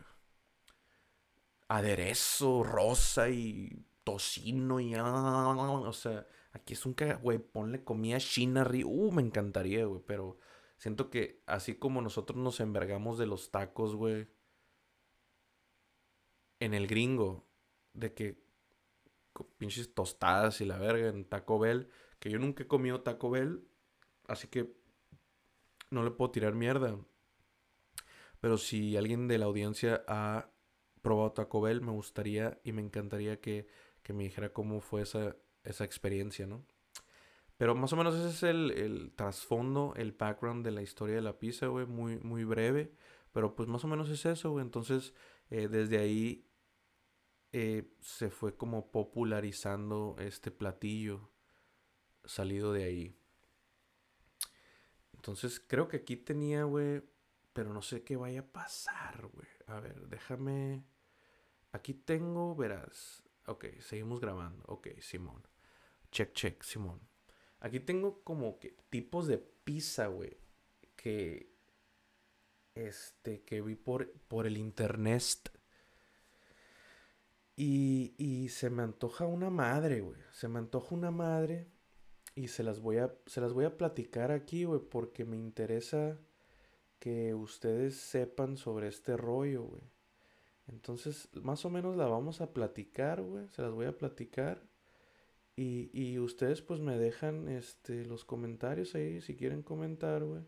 Aderezo rosa y tocino y. O sea, aquí es un güey. Ponle comida china. Uh, me encantaría, güey. Pero Siento que así como nosotros nos envergamos de los tacos, güey. En el gringo. De que pinches tostadas y la verga en Taco Bell. Que yo nunca he comido Taco Bell. Así que no le puedo tirar mierda. Pero si alguien de la audiencia ha probado Taco Bell, me gustaría y me encantaría que, que me dijera cómo fue esa, esa experiencia, ¿no? Pero más o menos ese es el, trasfondo, el background de la historia de la pizza, güey. Muy, muy breve. Pero pues más o menos es eso. Entonces, eh, desde ahí eh, se fue como popularizando este platillo salido de ahí. Entonces, creo que aquí tenía, güey. Pero no sé qué vaya a pasar, güey. A ver, déjame. Aquí tengo, verás. Ok, seguimos grabando. Ok, Simón. Check, check, Simón. Aquí tengo como que tipos de pizza, güey. Que. Este, que vi por, por el internet. Y, y se me antoja una madre, güey. Se me antoja una madre. Y se las voy a, se las voy a platicar aquí, güey. Porque me interesa que ustedes sepan sobre este rollo, güey. Entonces, más o menos la vamos a platicar, güey. Se las voy a platicar. Y, y ustedes pues me dejan este, los comentarios ahí, si quieren comentar, güey.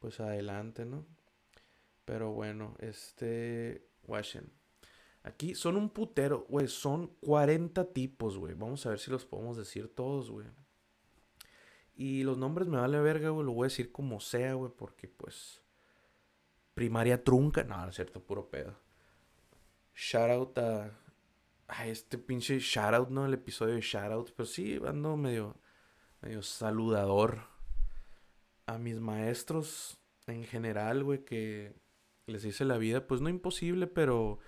Pues adelante, ¿no? Pero bueno, este... Washen. Aquí son un putero, güey. Son 40 tipos, güey. Vamos a ver si los podemos decir todos, güey. Y los nombres me vale verga, güey. Lo voy a decir como sea, güey. Porque pues... Primaria trunca. No, no es cierto, puro pedo. Shout out a Ay, este pinche shoutout, ¿no? El episodio de shoutout. Pero sí, ando medio, medio saludador a mis maestros en general, güey, que les hice la vida, pues no imposible, pero,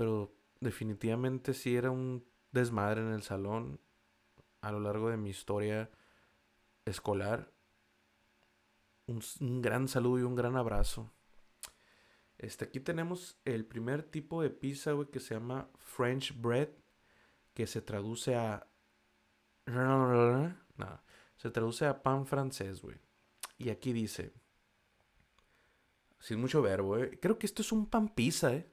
pero definitivamente sí era un desmadre en el salón a lo largo de mi historia escolar. un gran saludo y un gran abrazo. Este, aquí tenemos el primer tipo de pizza, güey, que se llama French bread, que se traduce a... *laughs* No, se traduce a pan francés, güey. Y aquí dice... Sin mucho verbo, eh. Creo que esto es un pan pizza, eh.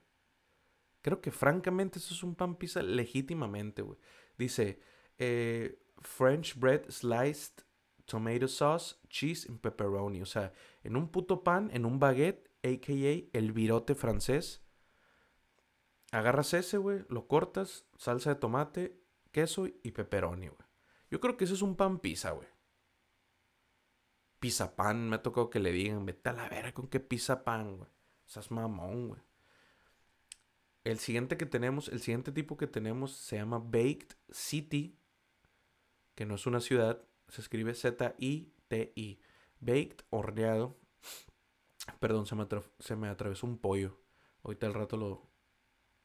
Creo que francamente esto es un pan pizza legítimamente, güey. Dice... Eh, French bread sliced tomato sauce, cheese and pepperoni. O sea, en un puto pan, en un baguette a.k.a. el virote francés. Agarras ese, güey, lo cortas, salsa de tomate, queso y pepperoni, güey. Yo creo que eso es un pan pizza, güey. pizza pan. Me ha tocado que le digan, vete a la vera con qué pizza pan, güey. Esas mamón, güey. El siguiente que tenemos, el siguiente tipo que tenemos se llama Baked City, que no es una ciudad, se escribe Z-I-T-I. Baked, horneado. Perdón, se me, se me atravesó un pollo. Ahorita al rato lo,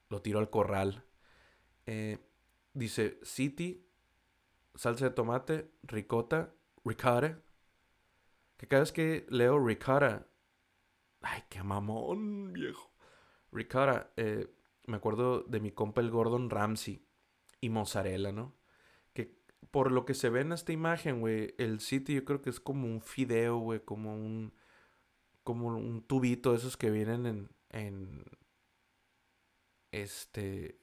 lo tiro al corral. Eh, dice City, salsa de tomate, ricota, ricotta. Que cada vez que leo ricotta, ay, qué mamón, viejo. Ricotta, eh, me acuerdo de mi compa el Gordon Ramsay y mozzarella, ¿no? Que por lo que se ve en esta imagen, güey, el City yo creo que es como un fideo, güey, como un como un tubito de esos que vienen en en este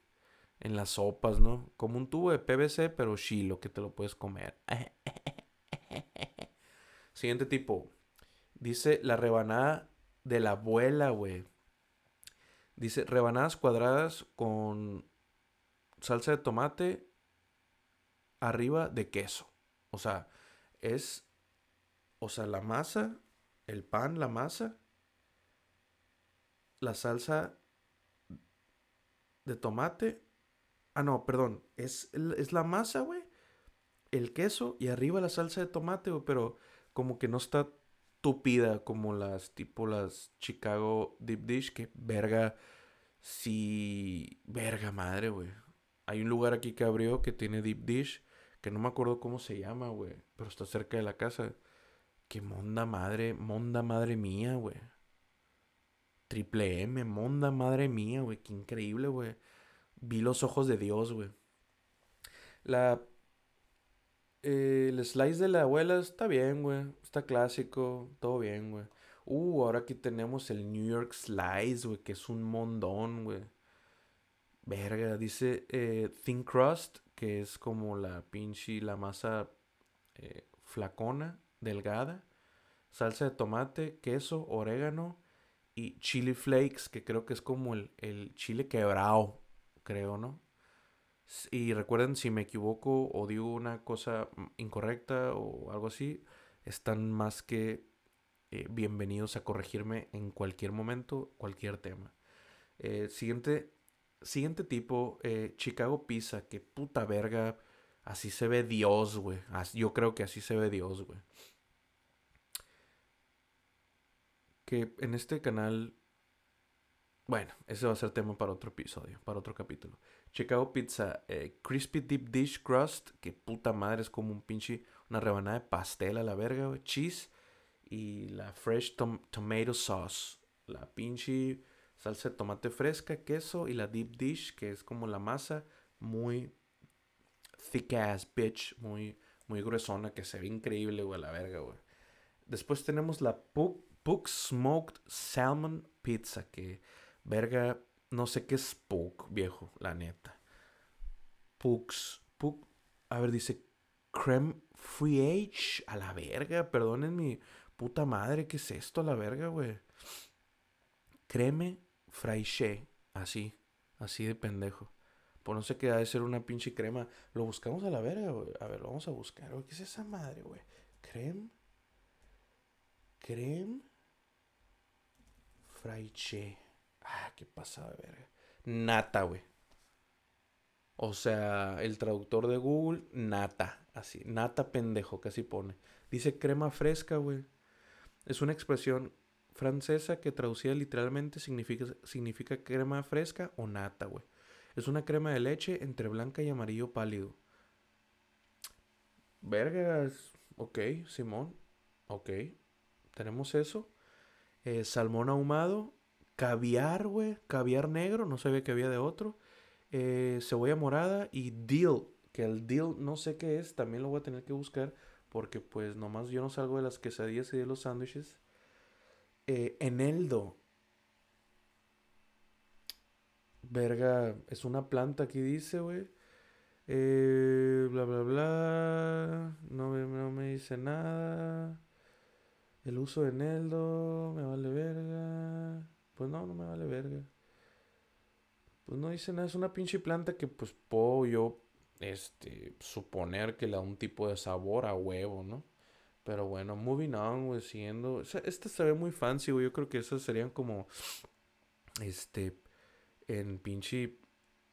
en las sopas, ¿no? Como un tubo de PVC, pero chilo que te lo puedes comer. *laughs* Siguiente tipo. Dice la rebanada de la abuela, güey. Dice rebanadas cuadradas con salsa de tomate arriba de queso. O sea, es, o sea, la masa, el pan, la masa, la salsa de tomate Ah, no, perdón. Es, es la masa, güey. El queso y arriba la salsa de tomate, güey. Pero como que no está tupida como las tipo las Chicago Deep Dish. Que verga. Sí. Verga madre, güey. Hay un lugar aquí que abrió que tiene Deep Dish. Que no me acuerdo cómo se llama, güey. Pero está cerca de la casa. Que monda madre. Monda madre mía, güey. Triple M. Monda madre mía, güey. Qué increíble, güey vi los ojos de Dios, güey. La. El slice de la abuela está bien, güey. Está clásico, todo bien, güey. Uh, ahora aquí tenemos el New York Slice, güey, que es un mondón, güey. Verga, dice eh, Thin Crust, que es como la pinche, la masa eh, flacona, delgada. Salsa de tomate, queso, orégano y chili flakes, que creo que es como el, el chile quebrado creo, ¿no? Y recuerden, si me equivoco o digo una cosa incorrecta o algo así, están más que eh, bienvenidos a corregirme en cualquier momento, cualquier tema. Eh, siguiente, siguiente tipo, eh, Chicago Pizza, que puta verga, así se ve Dios, güey. Yo creo que así se ve Dios, güey. Que en este canal bueno, ese va a ser tema para otro episodio, para otro capítulo. Chicago Pizza, eh, Crispy Deep Dish Crust, que puta madre es como un pinche, una rebanada de pastel a la verga, Cheese y la Fresh Tomato Sauce, la pinche salsa de tomate fresca, queso y la Deep Dish, que es como la masa muy thick ass bitch, muy, muy gruesona, que se ve increíble, a la verga, güey. Después tenemos la Puck Smoked Salmon Pizza, que Verga, no sé qué es Pug, viejo, la neta. Pugs. Pug. A ver, dice Creme Free Age. A la verga, perdonen mi puta madre. ¿Qué es esto a la verga, güey? Creme Fraiche. Así. Así de pendejo. Pues no sé qué ha de ser una pinche crema. Lo buscamos a la verga, güey. A ver, lo vamos a buscar, ¿Qué es esa madre, güey? Creme. Creme. Fraiche. Ah, qué pasada, verga. Nata, güey. O sea, el traductor de Google, nata. Así, nata pendejo, casi pone. Dice crema fresca, güey. Es una expresión francesa que traducida literalmente significa, significa crema fresca o nata, güey. Es una crema de leche entre blanca y amarillo pálido. Vergas. Ok, Simón. Ok. Tenemos eso. Eh, salmón ahumado caviar, güey, caviar negro, no sabía que había de otro, eh, cebolla morada y dill, que el dill no sé qué es, también lo voy a tener que buscar porque pues nomás yo no salgo de las quesadillas y de los sándwiches. Eh, eneldo. Verga, es una planta aquí dice, güey. Eh, bla, bla, bla. No no me dice nada. El uso de eneldo, me vale verga. Pues no, no me vale verga. Pues no dice nada, es una pinche planta que pues puedo yo este, suponer que le da un tipo de sabor a huevo, ¿no? Pero bueno, moving on, güey, siguiendo. Esta se ve muy fancy, güey. Yo creo que esas serían como. Este. En pinche.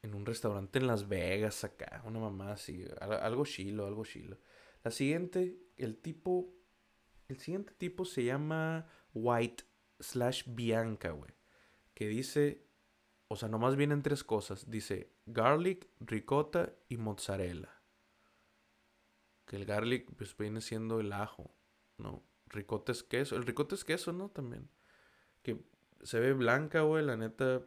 En un restaurante en Las Vegas, acá. Una mamá así. Algo chilo, algo chilo. La siguiente, el tipo. El siguiente tipo se llama White slash Bianca, güey. Que dice. O sea, nomás vienen tres cosas. Dice garlic, ricota y mozzarella. Que el garlic pues viene siendo el ajo, ¿no? Ricota es queso. El ricota es queso, ¿no? También. Que se ve blanca, güey, la neta.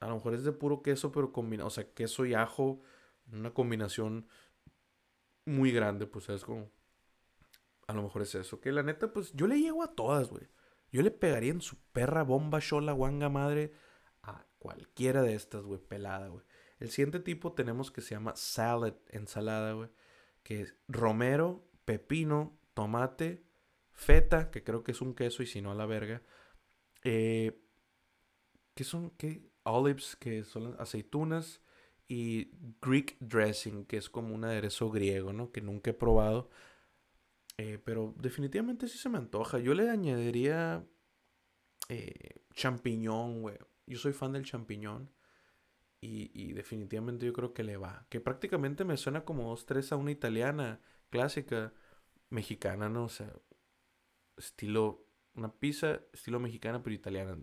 A lo mejor es de puro queso, pero combina, o sea, queso y ajo, una combinación muy grande, pues es como a lo mejor es eso, que la neta pues yo le llego a todas, güey. Yo le pegaría en su perra bomba shola guanga madre a cualquiera de estas, güey, pelada, güey. El siguiente tipo tenemos que se llama salad, ensalada, güey. Que es romero, pepino, tomate, feta, que creo que es un queso y si no a la verga. Eh, ¿Qué son? ¿Qué? Olives, que son aceitunas. Y Greek dressing, que es como un aderezo griego, ¿no? Que nunca he probado. Eh, pero definitivamente sí se me antoja. Yo le añadiría eh, champiñón, güey. Yo soy fan del champiñón. Y, definitivamente yo creo que le va. Que prácticamente me suena como dos, tres a una italiana clásica mexicana, ¿no? O sea, estilo, una pizza estilo mexicana pero italiana.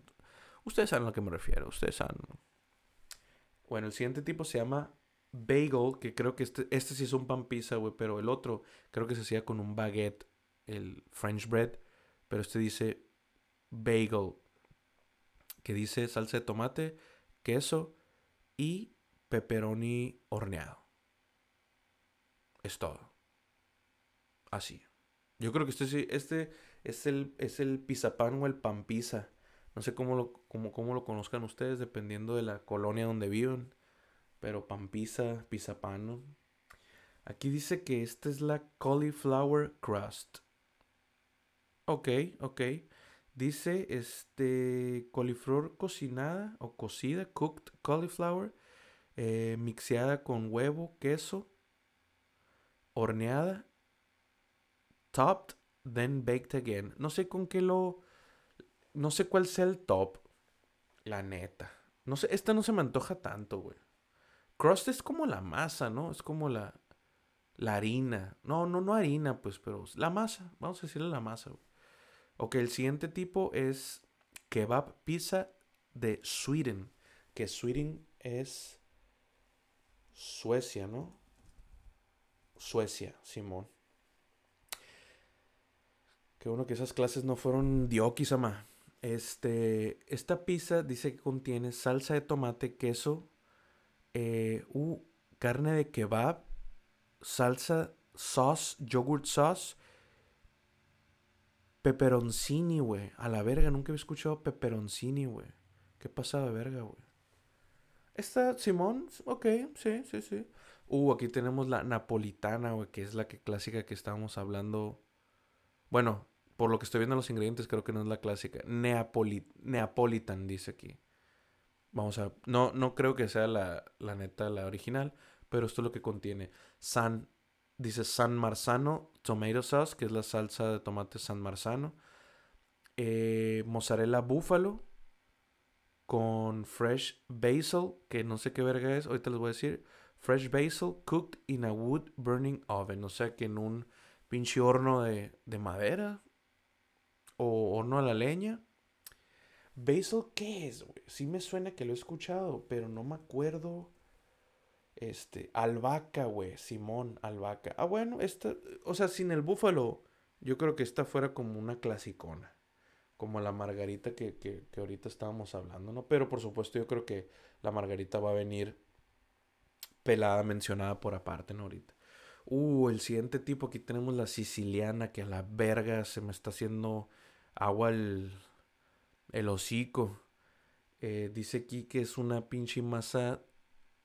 Ustedes saben a lo que me refiero, ustedes saben. Bueno, el siguiente tipo se llama bagel, que creo que este, este sí es un pan pizza, güey, pero el otro creo que se hacía con un baguette, el French bread, pero este dice bagel, que dice salsa de tomate, queso, y pepperoni horneado. Es todo. Así. Yo creo que este, este es el, es el o el pan pizza. No sé cómo lo, cómo, cómo lo conozcan ustedes, dependiendo de la colonia donde viven. Pero pan pizza, pizapano. Aquí dice que esta es la cauliflower crust. Ok, ok. Dice, este, coliflor cocinada o cocida, cooked cauliflower, eh, mixeada con huevo, queso, horneada, topped, then baked again. No sé con qué lo, no sé cuál sea el top, la neta. No sé, esta no se me antoja tanto, güey. Crust es como la masa, ¿no? Es como la, la harina. No, no, no harina, pues, pero la masa. Vamos a decirle la masa. Ok, el siguiente tipo es kebab pizza de Sweden. Que Sweden es Suecia, ¿no? Suecia, Simón. Qué bueno que esas clases no fueron diokis, ama. Este, esta pizza dice que contiene salsa de tomate, queso, eh, uh, carne de kebab, salsa, sauce, yogurt sauce Peperoncini, güey. A la verga, nunca había escuchado peperoncini, güey. ¿Qué pasa de verga, güey? Esta, Simón, ok, sí, sí, sí. Uh, aquí tenemos la napolitana, güey, que es la que, clásica que estábamos hablando. Bueno, por lo que estoy viendo los ingredientes, creo que no es la clásica. Neapolitan, dice aquí. Vamos a... No, no creo que sea la, la neta, la original, pero esto es lo que contiene. San Dice San Marzano Tomato Sauce, que es la salsa de tomate San Marzano. Eh, mozzarella búfalo con fresh basil, que no sé qué verga es, ahorita les voy a decir. Fresh basil cooked in a wood burning oven, o sea que en un pinche horno de, de madera o horno a la leña. Basil, ¿qué es, güey? Sí me suena que lo he escuchado, pero no me acuerdo este, albahaca, güey, Simón, albahaca. Ah, bueno, esta, o sea, sin el búfalo, yo creo que esta fuera como una clasicona. Como la margarita que, que, que ahorita estábamos hablando, ¿no? Pero por supuesto yo creo que la margarita va a venir pelada, mencionada por aparte, ¿no? Ahorita. Uh, el siguiente tipo, aquí tenemos la siciliana, que a la verga se me está haciendo agua el, el hocico. Eh, dice aquí que es una pinche masa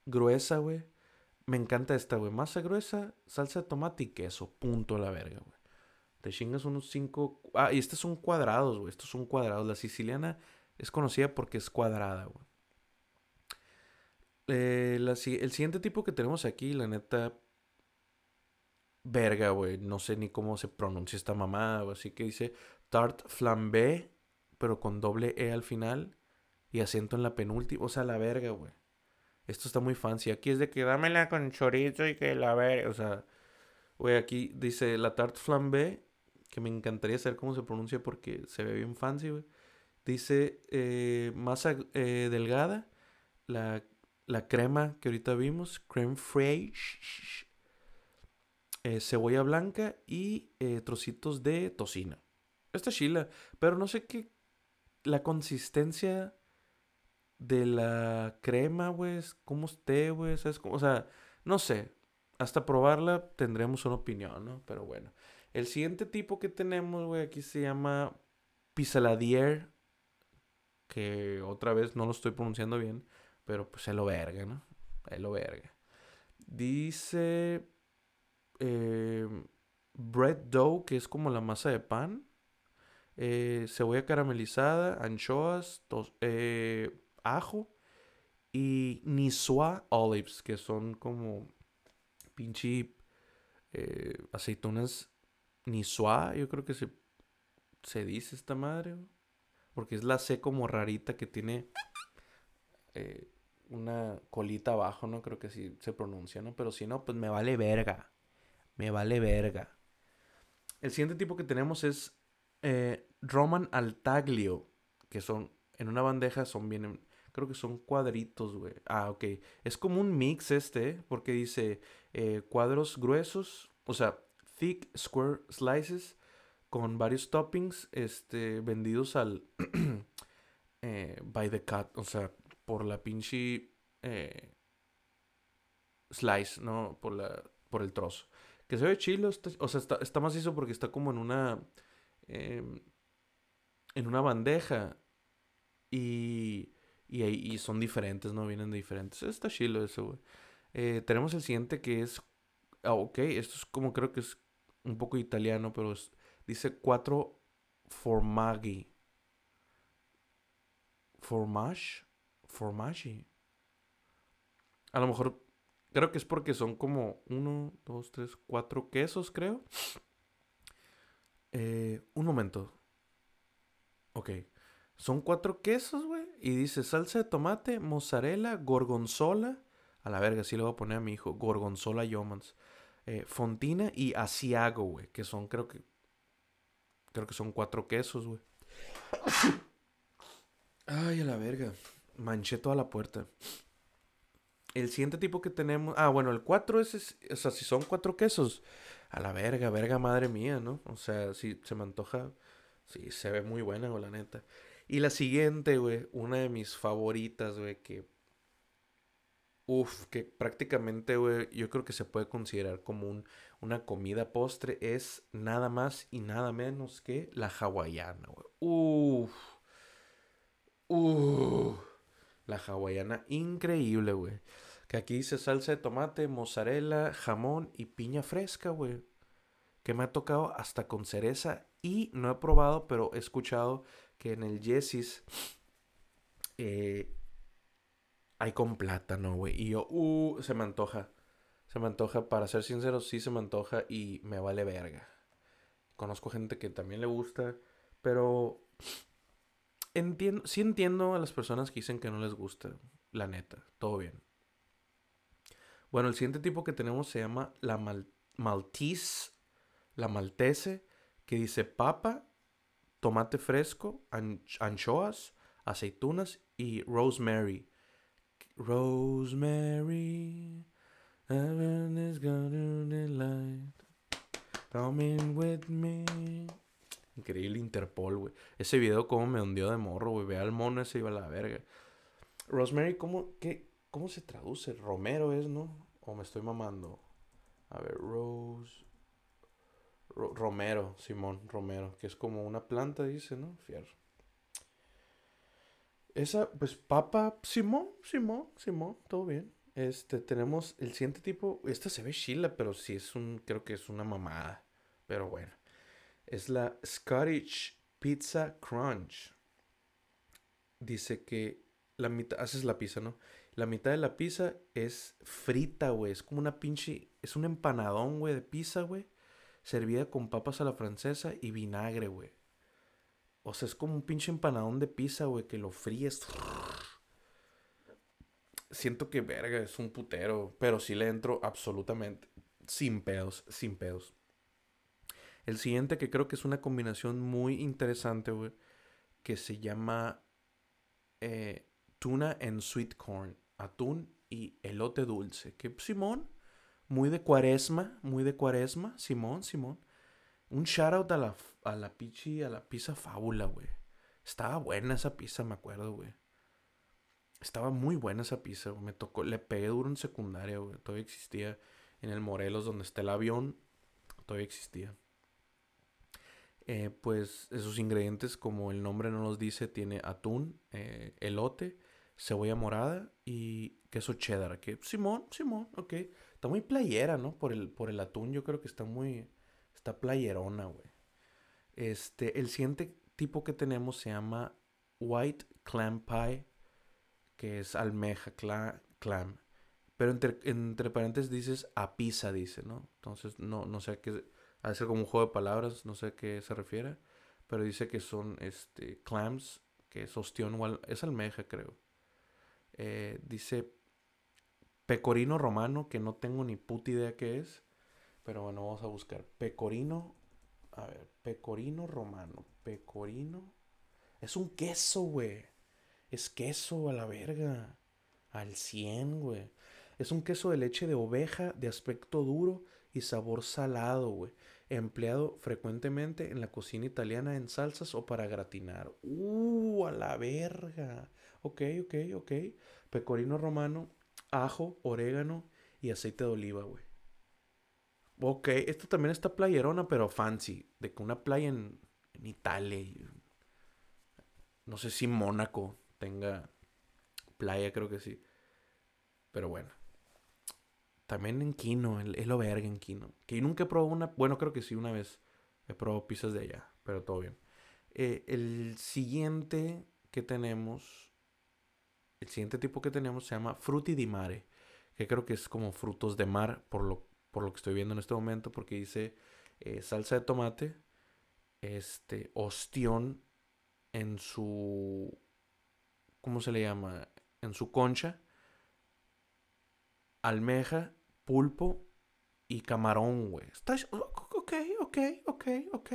gruesa, güey. Me encanta esta, güey. Masa gruesa, salsa de tomate y queso. Punto la verga, güey. Te chingas unos cinco... Ah, y estos son cuadrados, güey. Estos son cuadrados. La siciliana es conocida porque es cuadrada, güey. Eh, el siguiente tipo que tenemos aquí, la neta... verga, güey. No sé ni cómo se pronuncia esta mamada, Así que dice tart flambé, pero con doble E al final y acento en la penúltima. O sea, la verga, güey. Esto está muy fancy. Aquí es de que dámela con chorizo y que la verga. O sea, güey, aquí dice la tarte flambé, que me encantaría saber cómo se pronuncia porque se ve bien fancy, güey. Dice eh, masa eh, delgada, la, la, crema que ahorita vimos, creme fraiche, eh, cebolla blanca y trocitos de tocino. Esta chila, pero no sé qué, la consistencia de la crema, güey, cómo esté, güey. O sea, no sé, hasta probarla tendremos una opinión, ¿no? Pero bueno. El siguiente tipo que tenemos, güey, aquí se llama Pisaladier. Que otra vez no lo estoy pronunciando bien. Pero pues es lo verga, ¿no? Es lo verga. Dice. Eh, bread dough, que es como la masa de pan. Eh, cebolla caramelizada, anchoas, eh, ajo. Y Nisua olives, que son como pinche eh, aceitunas Nisua, yo creo que se, se dice esta madre. Porque es la C como rarita que tiene una colita abajo, ¿no? Creo que sí se pronuncia, ¿no? Pero si no, pues me vale verga. Me vale verga. El siguiente tipo que tenemos es eh, Roman Altaglio, que son en una bandeja, son bien Creo que son cuadritos, güey. Ah, ok. Es como un mix este, porque dice eh, cuadros gruesos, o sea, thick square slices con varios toppings, este, vendidos al *clears throat* eh, by the cut, o sea, por la pinche eh, slice, ¿no? Por la, por el trozo. Que se ve chilo, o sea, está, está macizo porque está como en una, em, en una bandeja y y, y son diferentes, ¿no? Vienen de diferentes. Está chilo eso, güey. Eh, tenemos el siguiente que es... Ah, ok, esto es como creo que es un poco italiano, pero dice cuatro formaggi. Formage. Formaggi. A lo mejor creo que es porque son como uno, dos, tres, cuatro quesos, creo. Eh, un momento. Ok. Son cuatro quesos, güey. Y dice salsa de tomate, mozzarella, gorgonzola. A la verga, sí le voy a poner a mi hijo. Gorgonzola Yomans. Eh, fontina y asiago, güey. Que son, creo que. Creo que son cuatro quesos, güey. Ay, a la verga. Manché toda la puerta. El siguiente tipo que tenemos. Ah, bueno, el cuatro es. O sea, si son cuatro quesos. A la verga, verga, madre mía, ¿no? O sea, si se me antoja. Sí, se ve muy buena, güey, la neta. Y la siguiente, güey, una de mis favoritas, güey, que... Uf, que prácticamente, güey, yo creo que se puede considerar como un, una comida postre, es nada más y nada menos que la hawaiana, güey. Uf. Uf. La hawaiana increíble, güey. Que aquí dice salsa de tomate, mozzarella, jamón y piña fresca, güey. Que me ha tocado hasta con cereza y no he probado, pero he escuchado que en el Jessis eh, hay con plátano, güey. Y yo, uh, se me antoja. Se me antoja, para ser sincero, sí se me antoja y me vale verga. Conozco gente que también le gusta, pero entiendo, sí entiendo a las personas que dicen que no les gusta, la neta, todo bien. Bueno, el siguiente tipo que tenemos se llama la Maltese, la Maltese, que dice papa, tomate fresco, anchoas, aceitunas y rosemary. Rosemary, heaven is light. Coming with me. Increíble Interpol, güey. Ese video como me hundió de morro, güey. Ve al mono ese iba a la verga. Rosemary, ¿cómo, qué, ¿cómo se traduce? Romero es, ¿no? O me estoy mamando. A ver, Rose. Romero, Simón, Romero, que es como una planta, dice, ¿no? Fierro. Esa, pues papa, Simón, Simón, Simón, todo bien. Este, tenemos el siguiente tipo, esta se ve chila, pero sí es un, creo que es una mamada. Pero bueno, es la Scottish Pizza Crunch. Dice que la mitad, haces la pizza, ¿no? La mitad de la pizza es frita, güey. Es como una pinche, es un empanadón, güey, de pizza, güey. Servida con papas a la francesa y vinagre, güey. O sea, es como un pinche empanadón de pizza, güey, que lo fríes. Siento que, verga, es un putero. Pero sí le entro absolutamente. Sin pedos, sin pedos. El siguiente que creo que es una combinación muy interesante, güey. Que se llama eh, tuna and sweet corn. Atún y elote dulce. Que Simón, muy de cuaresma, muy de cuaresma. Simón, Simón. Un shout out a la, a la pichi, a la pizza fábula, güey. Estaba buena esa pizza, me acuerdo, güey. Estaba muy buena esa pizza, güey. Me tocó, le pegué duro en secundaria, güey. Todavía existía en el Morelos, donde está el avión. Todavía existía. Eh, pues esos ingredientes, como el nombre no nos dice, tiene atún, eh, elote, cebolla morada y queso cheddar. Que Simón, Simón, ok. Está muy playera, ¿no? Por el, por el atún, yo creo que está muy. Está playerona, güey. Este, el siguiente tipo que tenemos se llama White Clam Pie, que es almeja clam. Pero entre, entre paréntesis dices a pizza, dice, ¿no? Entonces, no, no sé qué a ser como un juego de palabras, no sé a qué se refiere. Pero dice que son este, clams, que es ostión o es almeja, creo. Eh, dice pecorino romano, que no tengo ni puta idea qué es. Pero bueno, vamos a buscar. Pecorino. A ver, pecorino romano. Pecorino. Es un queso, güey. Es queso a la verga. Al 100, güey. Es un queso de leche de oveja de aspecto duro y sabor salado, güey. Empleado frecuentemente en la cocina italiana en salsas o para gratinar. ¡Uh! A la verga. Ok, ok, ok. Pecorino romano, ajo, orégano y aceite de oliva, güey. Ok, esto también está playerona, pero fancy. De que una playa en, en Italia. no sé si Mónaco tenga playa, creo que sí. Pero bueno. También en Kino, es lo verga en Kino. Que nunca he probado una. Bueno, creo que sí, una vez he probado pizzas de allá, pero todo bien. Eh, el siguiente que tenemos. El siguiente tipo que tenemos se llama Frutti di mare. Que creo que es como frutos de mar, por lo, por lo que estoy viendo en este momento, porque dice eh, salsa de tomate, este, ostión en su. ¿Cómo se le llama? En su concha almeja pulpo y camarón, güey. Está, ok, ok, ok, ok.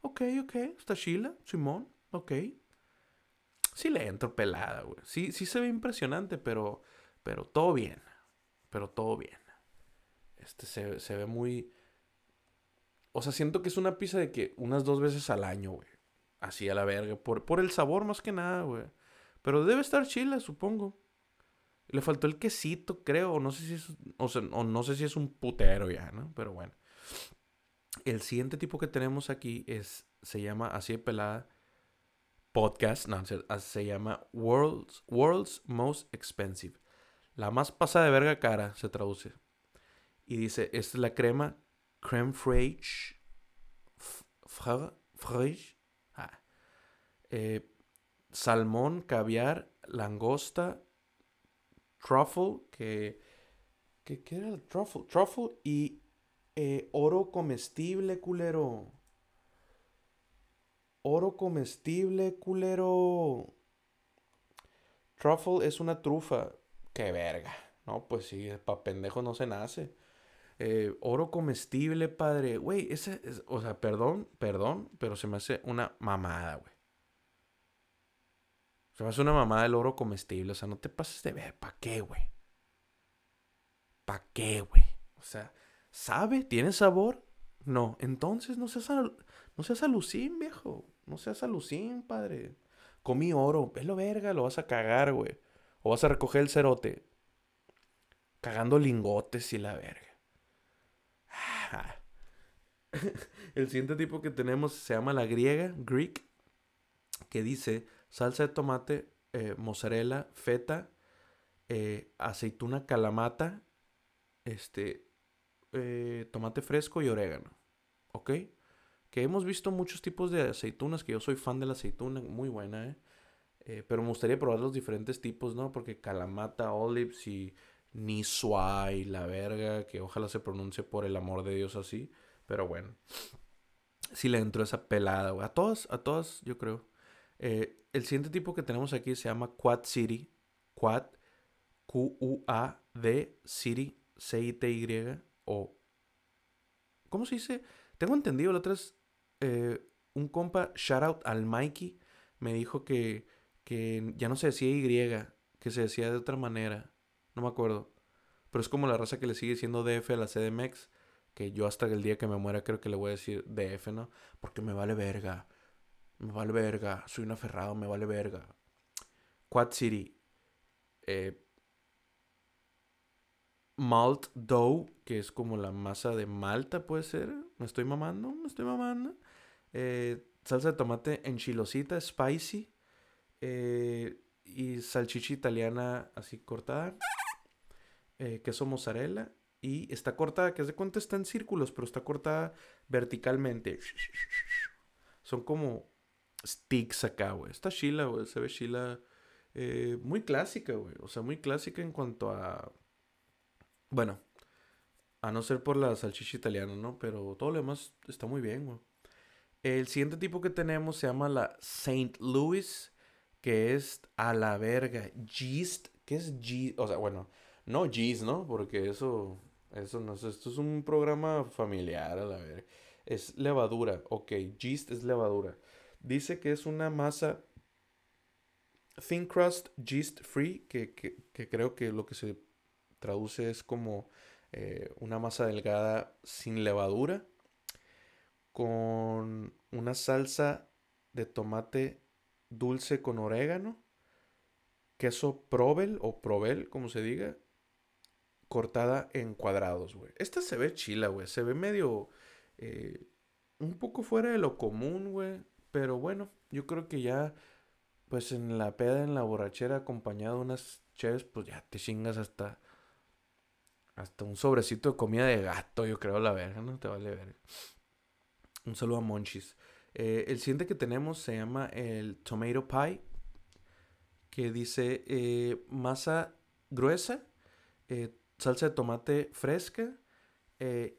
Ok, ok. Está chila, Simón, ok. Sí le entro pelada, güey. Sí, sí se ve impresionante, pero, pero todo bien. Pero todo bien. Este se, se ve muy... O sea, siento que es una pizza de que unas dos veces al año, güey. Así a la verga. Por, por el sabor más que nada, güey. Pero debe estar chila, supongo. Le faltó el quesito, creo. No sé si es, o, no sé si es un putero ya, ¿no? Pero bueno. El siguiente tipo que tenemos aquí es, se llama así de pelada, podcast, no, se, se llama World's, World's Most Expensive. La más pasada de verga cara se traduce. Y dice, esta es la crema creme fraiche, fraiche, ah, eh, salmón, caviar, langosta, truffle, que, que ¿qué era el truffle? Truffle y eh, oro comestible, culero. Oro comestible, culero. Truffle es una trufa. Qué verga. No, pues sí, pa' pendejo no se nace. Eh, oro comestible, padre. Güey, ese, es, o sea, perdón, perdón, pero se me hace una mamada, güey. Se me hace una mamada el oro comestible. O sea, no te pases de ver. ¿Para qué, güey? ¿Para qué, güey? O sea, ¿sabe? ¿Tiene sabor? No. Entonces no seas, no seas alucín, viejo. No seas alucín, padre. Comí oro. lo verga, lo vas a cagar, güey. O vas a recoger el cerote. Cagando lingotes y la verga. *laughs* el siguiente tipo que tenemos se llama la griega, Greek, que dice salsa de tomate, eh, mozzarella, feta, eh, aceituna calamata, este, eh, tomate fresco y orégano. ¿Ok? Que hemos visto muchos tipos de aceitunas, que yo soy fan de la aceituna, muy buena, ¿eh? Eh, pero me gustaría probar los diferentes tipos, ¿no? Porque Kalamata, Olives y Niswai, la verga, que ojalá se pronuncie por el amor de Dios así. Pero bueno. Sí le entró esa pelada, güey. A todas, a todas, yo creo. Eh, el siguiente tipo que tenemos aquí se llama Quad City. Quad, Q-U-A-D, City, C-I-T-Y, o... ¿Cómo se dice? Tengo entendido, la otra es eh, un compa, shout out al Mikey, me dijo que, que ya no se decía Y, que se decía de otra manera. No me acuerdo. Pero es como la raza que le sigue diciendo DF a la CDMX. Que yo hasta el día que me muera creo que le voy a decir DF, ¿no? Porque me vale verga. Me vale verga. Soy un aferrado, me vale verga. Quad City. Eh, malt dough, que es como la masa de malta, puede ser. Me estoy mamando, me estoy mamando. Eh, salsa de tomate enchilosita, spicy. Eh, y salchicha italiana así cortada. Eh, queso mozzarella. Y está cortada, que es de cuenta está en círculos, pero está cortada verticalmente. Son como sticks acá, güey. Está chila, güey. Se ve chila. muy clásica, güey. O sea, muy clásica en cuanto a bueno, a no ser por la salchicha italiana, ¿no? Pero todo lo demás está muy bien, güey. El siguiente tipo que tenemos se llama la St. Louis, que es a la verga. Yeast, ¿qué es yeast? O sea, bueno, no yeast, ¿no? Porque eso, eso no es, esto es un programa familiar, a la verga. Es levadura, ok, yeast es levadura. Dice que es una masa thin crust, yeast free, que, que creo que lo que se traduce es como eh, una masa delgada sin levadura con una salsa de tomate dulce con orégano, queso provel o provel, como se diga, cortada en cuadrados, güey. Esta se ve chila, güey. Se ve medio... Eh, un poco fuera de lo común, güey. Pero bueno, yo creo que ya, pues en la peda, en la borrachera, acompañado de unas cheves, pues ya te chingas hasta hasta un sobrecito de comida de gato, yo creo, la verga, no te vale ver. Un saludo a Monchis. Eh, el siguiente que tenemos se llama el Tomato Pie, que dice eh, masa gruesa, eh, salsa de tomate fresca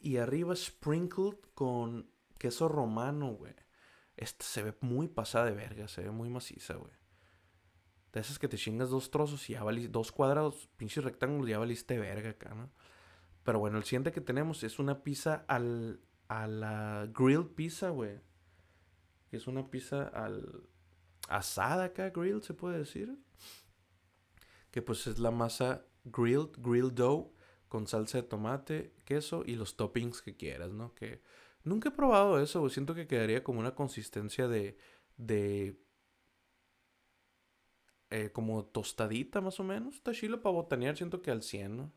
y arriba sprinkled con queso romano, güey. Esta se ve muy pasada de verga, se ve muy maciza, güey. De esas que te chingas dos trozos y ya valiste, dos cuadrados, pinches rectángulos, ya valiste verga acá, ¿no? Pero bueno, el siguiente que tenemos es una pizza al, a la grilled pizza, güey. Que es una pizza al asada acá, grilled, se puede decir. Que pues es la masa grilled, grilled dough con salsa de tomate, queso y los toppings que quieras, ¿no? Que nunca he probado eso, güey. Siento que quedaría como una consistencia de, de eh, como tostadita más o menos. Está chilo para botanear, siento que al 100, ¿no?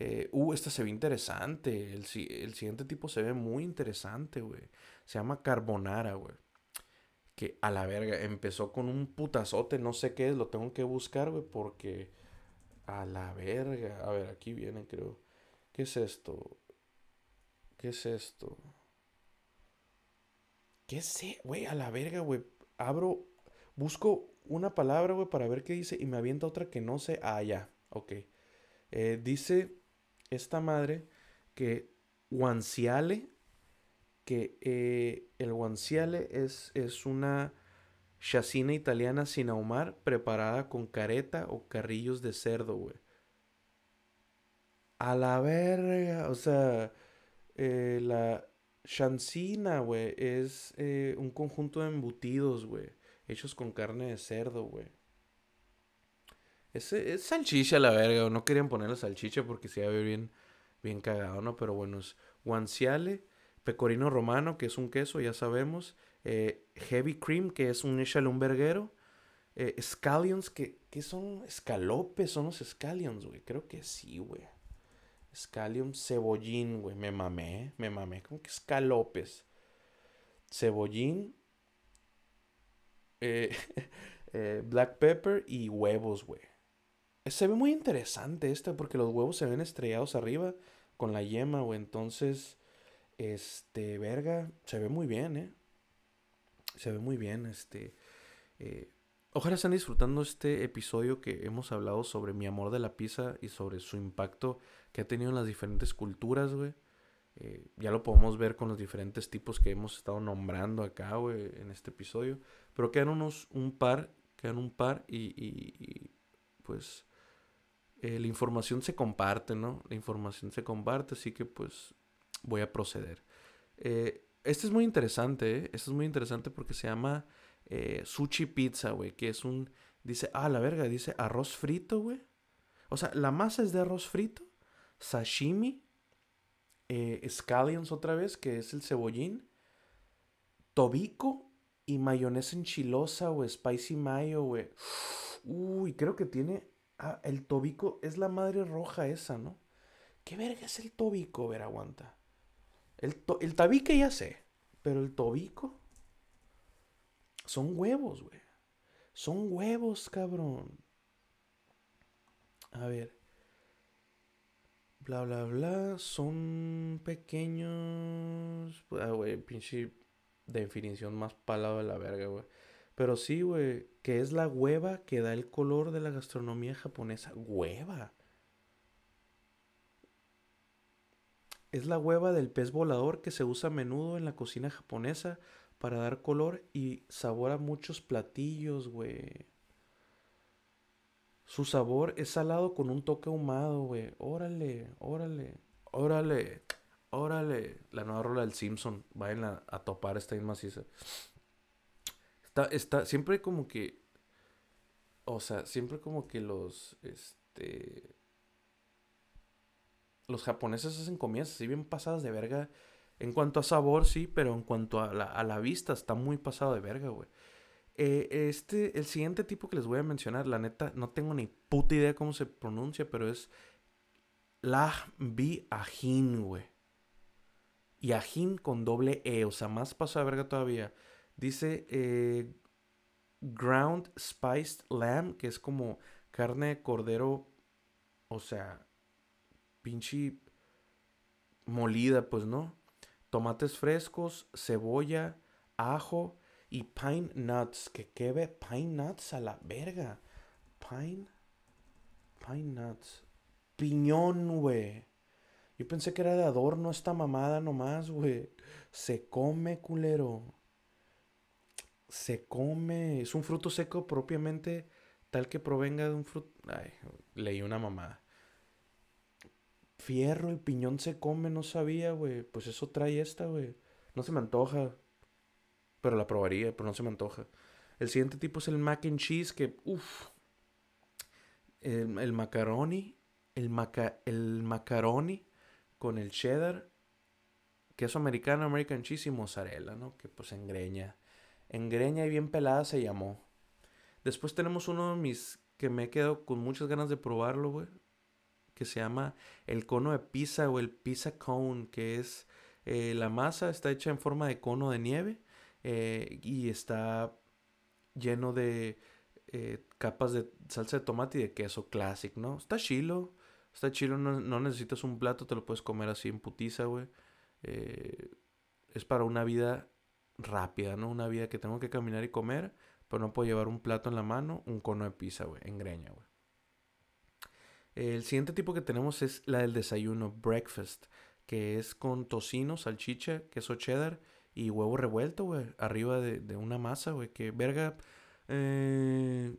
Eh, uh, esta se ve interesante. El, el, siguiente tipo se ve muy interesante, güey. Se llama Carbonara, güey. Que a la verga, empezó con un putazote, no sé qué es, lo tengo que buscar, güey, porque a la verga. A ver, aquí viene, creo. ¿Qué es esto? ¿Qué es esto? ¿Qué sé? Güey, a la verga, güey. Abro, busco una palabra, güey, para ver qué dice y me avienta otra que no sé. Ah, ya, ok. Eh, dice esta madre que guanciale, que eh, el guanciale es, es una chacina italiana sin ahumar preparada con careta o carrillos de cerdo, güey. A la verga, o sea, eh, la chancina, güey, es un conjunto de embutidos, güey, hechos con carne de cerdo, güey. Es, salchicha la verga, no querían ponerle salchicha porque se iba bien, bien cagado, ¿no? Pero bueno, es guanciale, pecorino romano, que es un queso, ya sabemos, eh, heavy cream, que es un verguero, eh, scallions, que, que son escalopes, son los scallions, güey, creo que sí, güey. Scallion, cebollín, güey, me mamé, me mamé, como que escalopes. Cebollín, *laughs* eh, black pepper y huevos, güey. Se ve muy interesante este porque los huevos se ven estrellados arriba con la yema, o Entonces, este, verga, se ve muy bien, ¿eh? Se ve muy bien, este. Eh, ojalá estén disfrutando este episodio que hemos hablado sobre mi amor de la pizza y sobre su impacto que ha tenido en las diferentes culturas, güey. Eh, ya lo podemos ver con los diferentes tipos que hemos estado nombrando acá, güey, en este episodio. Pero quedan unos, un par, quedan un par y, pues eh, la información se comparte, ¿no? La información se comparte, así que pues voy a proceder. Eh, este es muy interesante, ¿eh? Este es muy interesante porque se llama eh, sushi pizza, güey, que es un... Dice, ah, la verga, dice arroz frito, güey. O sea, la masa es de arroz frito, sashimi, eh, scallions otra vez, que es el cebollín, tobico y mayonesa enchilosa, güey, spicy mayo, güey. Uy, creo que tiene... Ah, el tobico es la madre roja esa, ¿no? ¿Qué verga es el tobico? Ver, aguanta. El, el tabique ya sé, pero el tobico son huevos, güey. Son huevos, cabrón. A ver. Bla, bla, bla. Son pequeños. Ah, güey, pinche definición más palado de la verga, güey. Pero sí, güey, que es la hueva que da el color de la gastronomía japonesa. Hueva. Es la hueva del pez volador que se usa a menudo en la cocina japonesa para dar color y sabor a muchos platillos, güey. Su sabor es salado con un toque ahumado, güey. Órale, órale, órale, órale. La nueva rola del Simpson. Vayan a, topar esta maciza. Está, siempre como que. O sea, siempre como que los. Este los japoneses hacen comidas así bien pasadas de verga. En cuanto a sabor, sí, pero en cuanto a la, vista, está muy pasado de verga, güey. Eh, este, el siguiente tipo que les voy a mencionar, la neta, no tengo ni puta idea cómo se pronuncia, pero es la bi ajin, güey. Y ajin con doble E, o sea, más pasado de verga todavía. Dice eh, ground spiced lamb, que es como carne de cordero, o sea, pinche molida, pues, ¿no? Tomates frescos, cebolla, ajo y pine nuts. Que quebe pine nuts a la verga. Pine, pine nuts. Piñón, güey. Yo pensé que era de adorno esta mamada nomás, güey. Se come, culero. Se come. Es un fruto seco propiamente tal que provenga de un fruto... Ay, leí una mamada. Fierro, el piñón se come, no sabía, güey. Pues eso trae esta, güey. No se me antoja. Pero la probaría, pero no se me antoja. El siguiente tipo es el mac and cheese, que, uff. El, el, macaroni. El, maca, el macaroni con el cheddar. Queso americano, American cheese y mozzarella, ¿no? Que pues engreña. Engreña y bien pelada se llamó. Después tenemos uno de mis que me he quedado con muchas ganas de probarlo, güey que se llama el cono de pizza o el pizza cone, que es eh, la masa está hecha en forma de cono de nieve eh, y está lleno de eh, capas de salsa de tomate y de queso classic, ¿no? Está chilo, está chilo, no, necesitas un plato, te lo puedes comer así en putiza, güey. es para una vida rápida, ¿no? Una vida que tengo que caminar y comer, pero no puedo llevar un plato en la mano, un cono de pizza, güey, en greña, güey. El siguiente tipo que tenemos es la del desayuno, breakfast, que es con tocino, salchicha, queso cheddar y huevo revuelto, güey, arriba de, una masa, güey, que verga. Eh,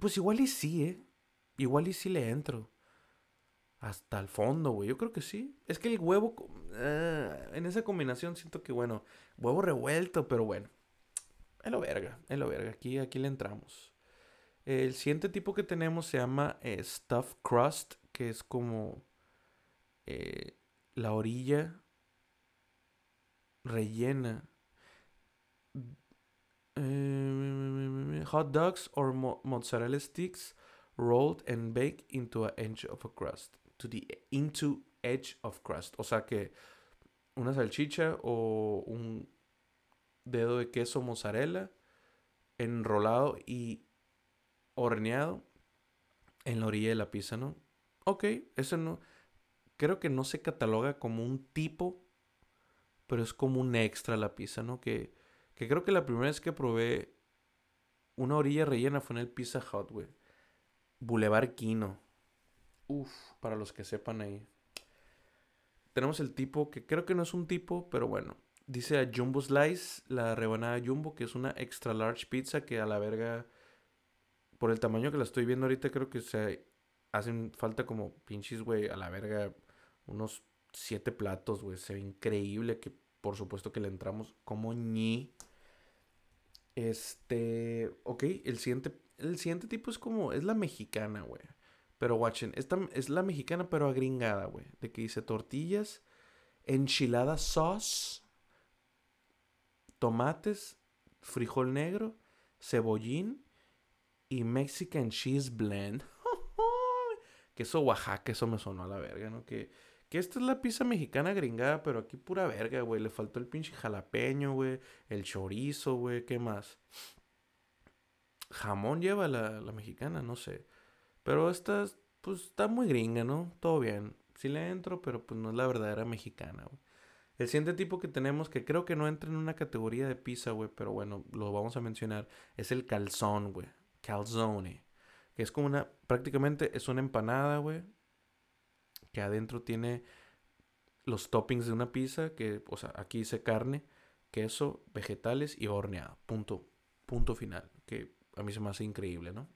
pues igual y sí, ¿eh? Igual y sí le entro. Hasta el fondo, güey. Yo creo que sí. Es que el huevo, eh, en esa combinación siento que, bueno, huevo revuelto, pero bueno. Es lo verga, es lo verga. Aquí, aquí le entramos. El siguiente tipo que tenemos se llama eh, Stuff Crust, que es como eh, la orilla rellena. Eh, hot dogs or mozzarella sticks rolled and baked into a edge of a crust. The into edge of crust. O sea que una salchicha o un dedo de queso mozzarella enrolado y horneado en la orilla de la pizza, ¿no? Ok, eso no. Creo que no se cataloga como un tipo, pero es como un extra la pizza, ¿no? Que, que creo que la primera vez que probé una orilla rellena fue en el Pizza Hut, güey. Boulevard Quino. Uf, para los que sepan ahí. Tenemos el tipo, que creo que no es un tipo, pero bueno. Dice a Jumbo Slice, la rebanada Jumbo, que es una extra large pizza que a la verga, por el tamaño que la estoy viendo ahorita, creo que se hacen falta como pinches, güey, a la verga, unos siete platos, güey. Se ve increíble que por supuesto que le entramos como ñi. Este, ok, el siguiente, el siguiente tipo es como, es la mexicana, güey. Pero watchen, esta es la mexicana pero agringada, güey. De que dice tortillas, enchilada sauce, tomates, frijol negro, cebollín y Mexican cheese blend. *laughs* queso Oaxaca, eso me sonó a la verga, ¿no? Que, que esta es la pizza mexicana gringada, pero aquí pura verga, güey. Le faltó el pinche jalapeño, güey. El chorizo, güey. ¿Qué más? Jamón lleva la, la mexicana, no sé. Pero esta, pues, está muy gringa, ¿no? Todo bien. Sí le entro, pero pues no es la verdadera mexicana, güey. El siguiente tipo que tenemos, que creo que no entra en una categoría de pizza, güey, pero bueno, lo vamos a mencionar, es el calzón, güey. Calzone. Que es como una, prácticamente es una empanada, güey. Que adentro tiene los toppings de una pizza, que, o sea, aquí dice carne, queso, vegetales y horneado. Punto, punto final. Que a mí se me hace increíble, ¿no?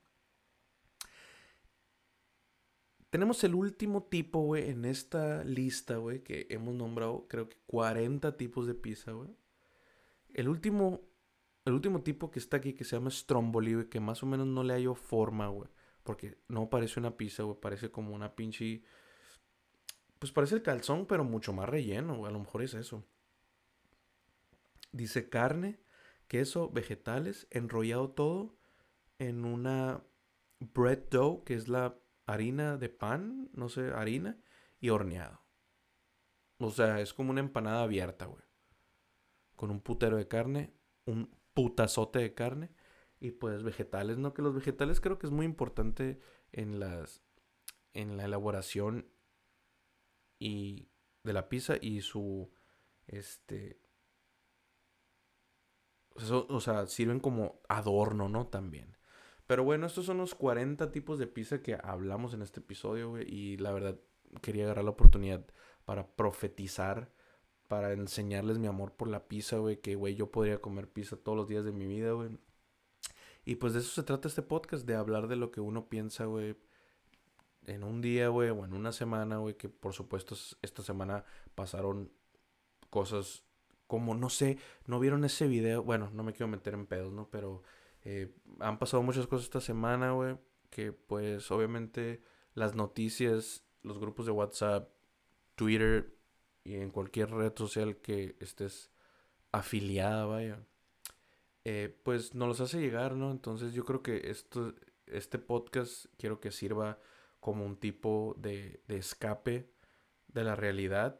Tenemos el último tipo, güey, en esta lista, güey, que hemos nombrado, creo que 40 tipos de pizza, güey. El último, el último tipo que está aquí, que se llama Stromboli, güey, que más o menos no le hallo forma, güey. Porque no parece una pizza, güey, parece como una pinche... Pues parece el calzón, pero mucho más relleno, güey. A lo mejor es eso. Dice carne, queso, vegetales, enrollado todo en una bread dough, que es la harina de pan, no sé, harina, y horneado. O sea, es como una empanada abierta, güey. Con un putero de carne, un putazote de carne y pues vegetales, ¿no? Que los vegetales creo que es muy importante en las en la elaboración y de la pizza y su este o sea, sirven como adorno, ¿no? También. Pero bueno, estos son los 40 tipos de pizza que hablamos en este episodio, güey. Y la verdad, quería agarrar la oportunidad para profetizar, para enseñarles mi amor por la pizza, güey. Que, güey, yo podría comer pizza todos los días de mi vida, güey. Y pues de eso se trata este podcast, de hablar de lo que uno piensa, güey. En un día, güey, o en una semana, güey. Que por supuesto esta semana pasaron cosas como, no sé, no vieron ese video. Bueno, no me quiero meter en pedos, ¿no? Pero eh, han pasado muchas cosas esta semana, güey. Que pues obviamente las noticias, los grupos de WhatsApp, Twitter y en cualquier red social que estés afiliada, vaya. Eh, pues nos los hace llegar, ¿no? Entonces yo creo que esto, este podcast quiero que sirva como un tipo de, de escape de la realidad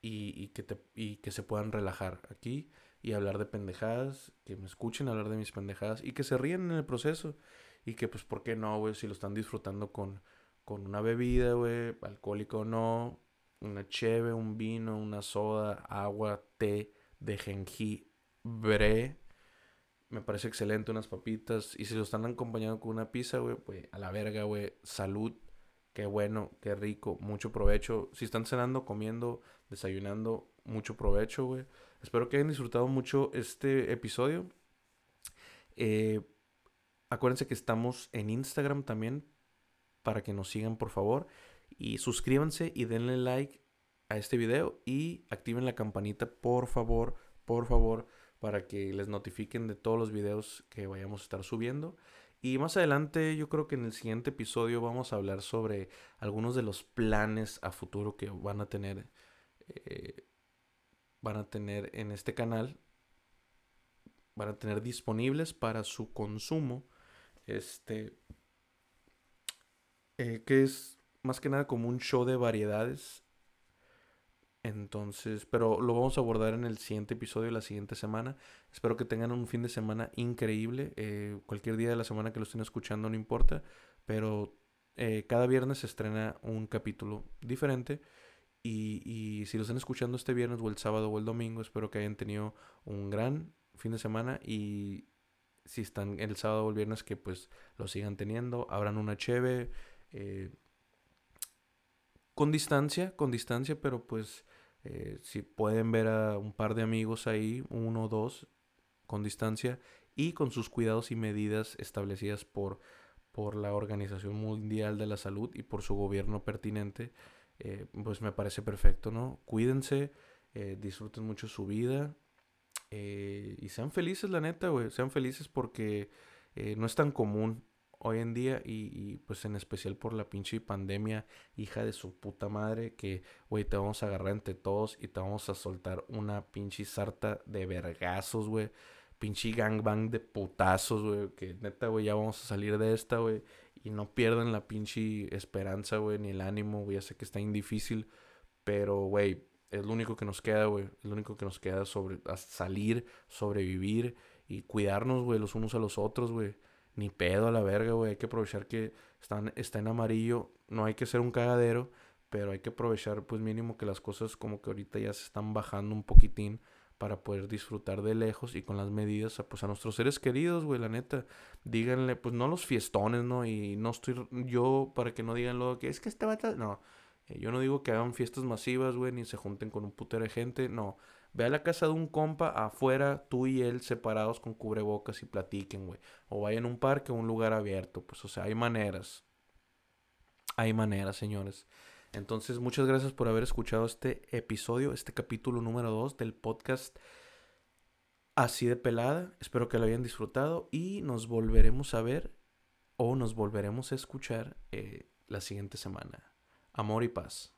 y, y, que te, y que se puedan relajar aquí y hablar de pendejadas, que me escuchen hablar de mis pendejadas y que se ríen en el proceso. Y que, pues, ¿por qué no, güey? Si lo están disfrutando con, con una bebida, güey, alcohólico o no, una cheve, un vino, una soda, agua, té de jengibre. Me parece excelente unas papitas. Y si lo están acompañando con una pizza, güey, pues a la verga, güey. Salud. Qué bueno, qué rico. Mucho provecho. Si están cenando, comiendo, desayunando, mucho provecho, güey. Espero que hayan disfrutado mucho este episodio. Eh, acuérdense que estamos en Instagram también para que nos sigan por favor. Y suscríbanse y denle like a este video y activen la campanita por favor, por favor, para que les notifiquen de todos los videos que vayamos a estar subiendo. Y más adelante yo creo que en el siguiente episodio vamos a hablar sobre algunos de los planes a futuro que van a tener eh, van a tener en este canal, van a tener disponibles para su consumo, este, eh, que es más que nada como un show de variedades. Entonces, pero lo vamos a abordar en el siguiente episodio, la siguiente semana. Espero que tengan un fin de semana increíble. Eh, cualquier día de la semana que lo estén escuchando, no importa. Pero eh, cada viernes se estrena un capítulo diferente. Y, si lo están escuchando este viernes o el sábado o el domingo, espero que hayan tenido un gran fin de semana y si están el sábado o el viernes, que pues lo sigan teniendo. Abran una cheve. Eh, con distancia, con distancia, pero pues eh, si pueden ver a un par de amigos ahí, uno o dos, con distancia y con sus cuidados y medidas establecidas por, por la Organización Mundial de la Salud y por su gobierno pertinente, eh, pues me parece perfecto, ¿no? Cuídense, eh, disfruten mucho su vida y sean felices, la neta, güey, sean felices porque no es tan común hoy en día y, pues en especial por la pinche pandemia, hija de su puta madre, que, güey, te vamos a agarrar entre todos y te vamos a soltar una pinche sarta de vergazos, güey. Pinche gangbang de putazos, güey. Que neta, güey, ya vamos a salir de esta, güey. Y no pierdan la pinche esperanza, güey, ni el ánimo, güey. Ya sé que está indifícil, pero, güey, es lo único que nos queda, güey. Lo único que nos queda sobre salir, sobrevivir y cuidarnos, güey, los unos a los otros, güey ni pedo a la verga, güey. Hay que aprovechar que están, está en amarillo. No hay que ser un cagadero, pero hay que aprovechar, pues mínimo que las cosas como que ahorita ya se están bajando un poquitín para poder disfrutar de lejos y con las medidas, pues a nuestros seres queridos, güey, la neta. Díganle, pues no los fiestones, ¿no? Y no estoy yo para que no digan luego que es que este va No, eh, yo no digo que hagan fiestas masivas, güey, ni se junten con un putero de gente, no. Ve a la casa de un compa afuera, tú y él separados con cubrebocas y platiquen, güey. O vayan a un parque o un lugar abierto. Pues, o sea, hay maneras. Hay maneras, señores. Entonces, muchas gracias por haber escuchado este episodio, este capítulo número 2 del podcast Así de Pelada. Espero que lo hayan disfrutado y nos volveremos a ver o nos volveremos a escuchar eh, la siguiente semana. Amor y paz.